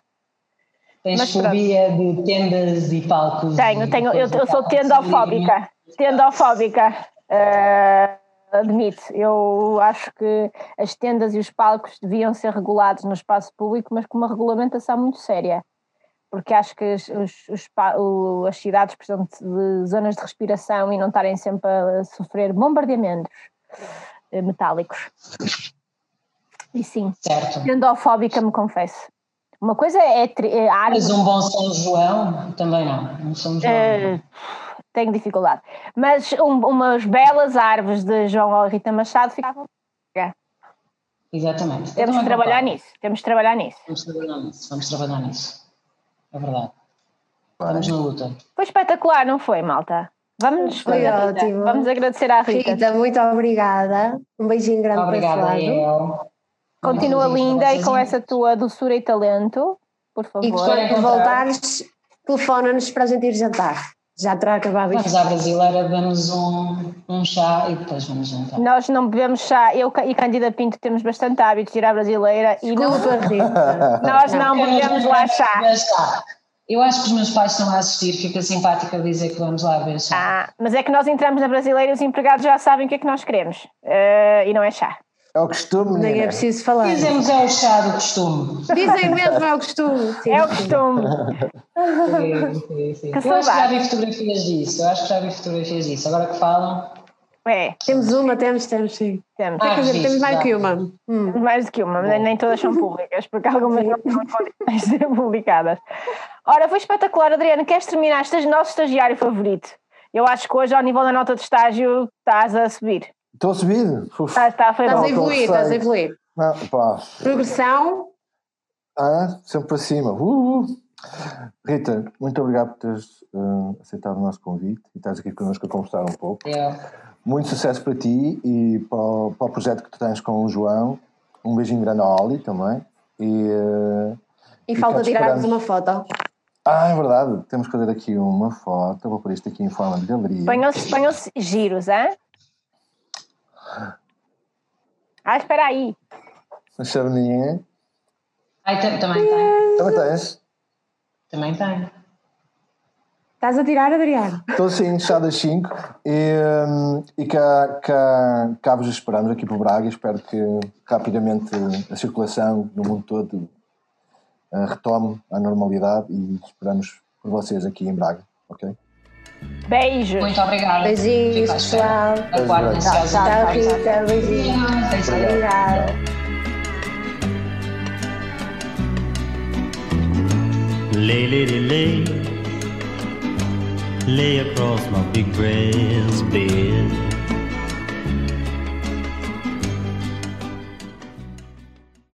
Tens fobia de tendas e palcos? Tenho, tenho. Eu, eu sou tendofóbica. Tendofóbica. Uh, admito, eu acho que as tendas e os palcos deviam ser regulados no espaço público, mas com uma regulamentação muito séria, porque acho que os, os, os, as cidades precisam de zonas de respiração e não estarem sempre a sofrer bombardeamentos eh, metálicos. E sim, certo. tendofóbica, me confesso. Uma coisa é, é Mas um bom São João também não. Um São João. Uh, tenho dificuldade. Mas um, umas belas árvores de João Rita Machado ficavam. Exatamente. Temos de trabalhar nisso. Temos de trabalhar nisso. Vamos trabalhar nisso. Vamos trabalhar nisso. É verdade. Vamos na luta. Foi espetacular, não foi, malta? Vamos, foi ótimo. Vamos agradecer à Rita. Rita, muito obrigada. Um beijinho grande obrigada, para lado. Continua linda e com essa tua doçura e talento, por favor. E quando voltares, telefona-nos para a gente ir jantar. Já terá acabado Vamos à brasileira, damos um, um chá e depois vamos jantar. Nós não bebemos chá, eu e Candida Pinto temos bastante hábito de ir à brasileira e não, *laughs* nós não bebemos lá chá. Eu acho que os meus pais estão a assistir, fica simpático a dizer que vamos lá ver chá. Ah, mas é que nós entramos na brasileira e os empregados já sabem o que é que nós queremos. Uh, e não é chá. É o costume, Nem é preciso falar. Dizemos é o chá do costume. Dizem mesmo é o costume. Sim, é o costume. sim, sim, sim. Eu acho que já vi fotografias disso. Eu acho que já vi fotografias disso. Agora que falam. É. Temos uma, temos, temos, sim. Temos. Ah, dizer, temos mais do que uma. Hum. Mais do que uma, nem, nem todas são públicas, porque algumas não podem *laughs* ser publicadas. Ora, foi espetacular, Adriana. Queres terminar? Este é o nosso estagiário favorito. Eu acho que hoje, ao nível da nota de estágio, estás a subir. Estou a subir? Está, está, foi estás a evoluir, estás a evoluir. Não, pá. Progressão. Ah, sempre para cima. Uh, uh. Rita, muito obrigado por teres uh, aceitado o nosso convite e estás aqui connosco a conversar um pouco. Yeah. Muito sucesso para ti e para o, para o, projeto que tu tens com o João. Um beijinho grande ao Ali também. E, uh, e, e falta tirarmos uma foto. Ah, é verdade. Temos que fazer aqui uma foto. Vou pôr isto aqui em forma de galeria. Ponham-se giros, hein? Ah, espera aí. A chavezinha. Ai, também tem. Também tens? Também tem. Estás a tirar, Adriano? Estou sim, chá das 5 e, um, e cá, cá, cá vos esperamos aqui para Braga. Espero que rapidamente a circulação no mundo todo uh, retome a normalidade e esperamos por vocês aqui em Braga, ok? Beijos. Muito obrigada. Beijinhos, pessoal. Aguardo ansiosamente. Tchau, Rita. Beijinhos. Obrigada. Lay, lady, lay, lay across my big friend's bed.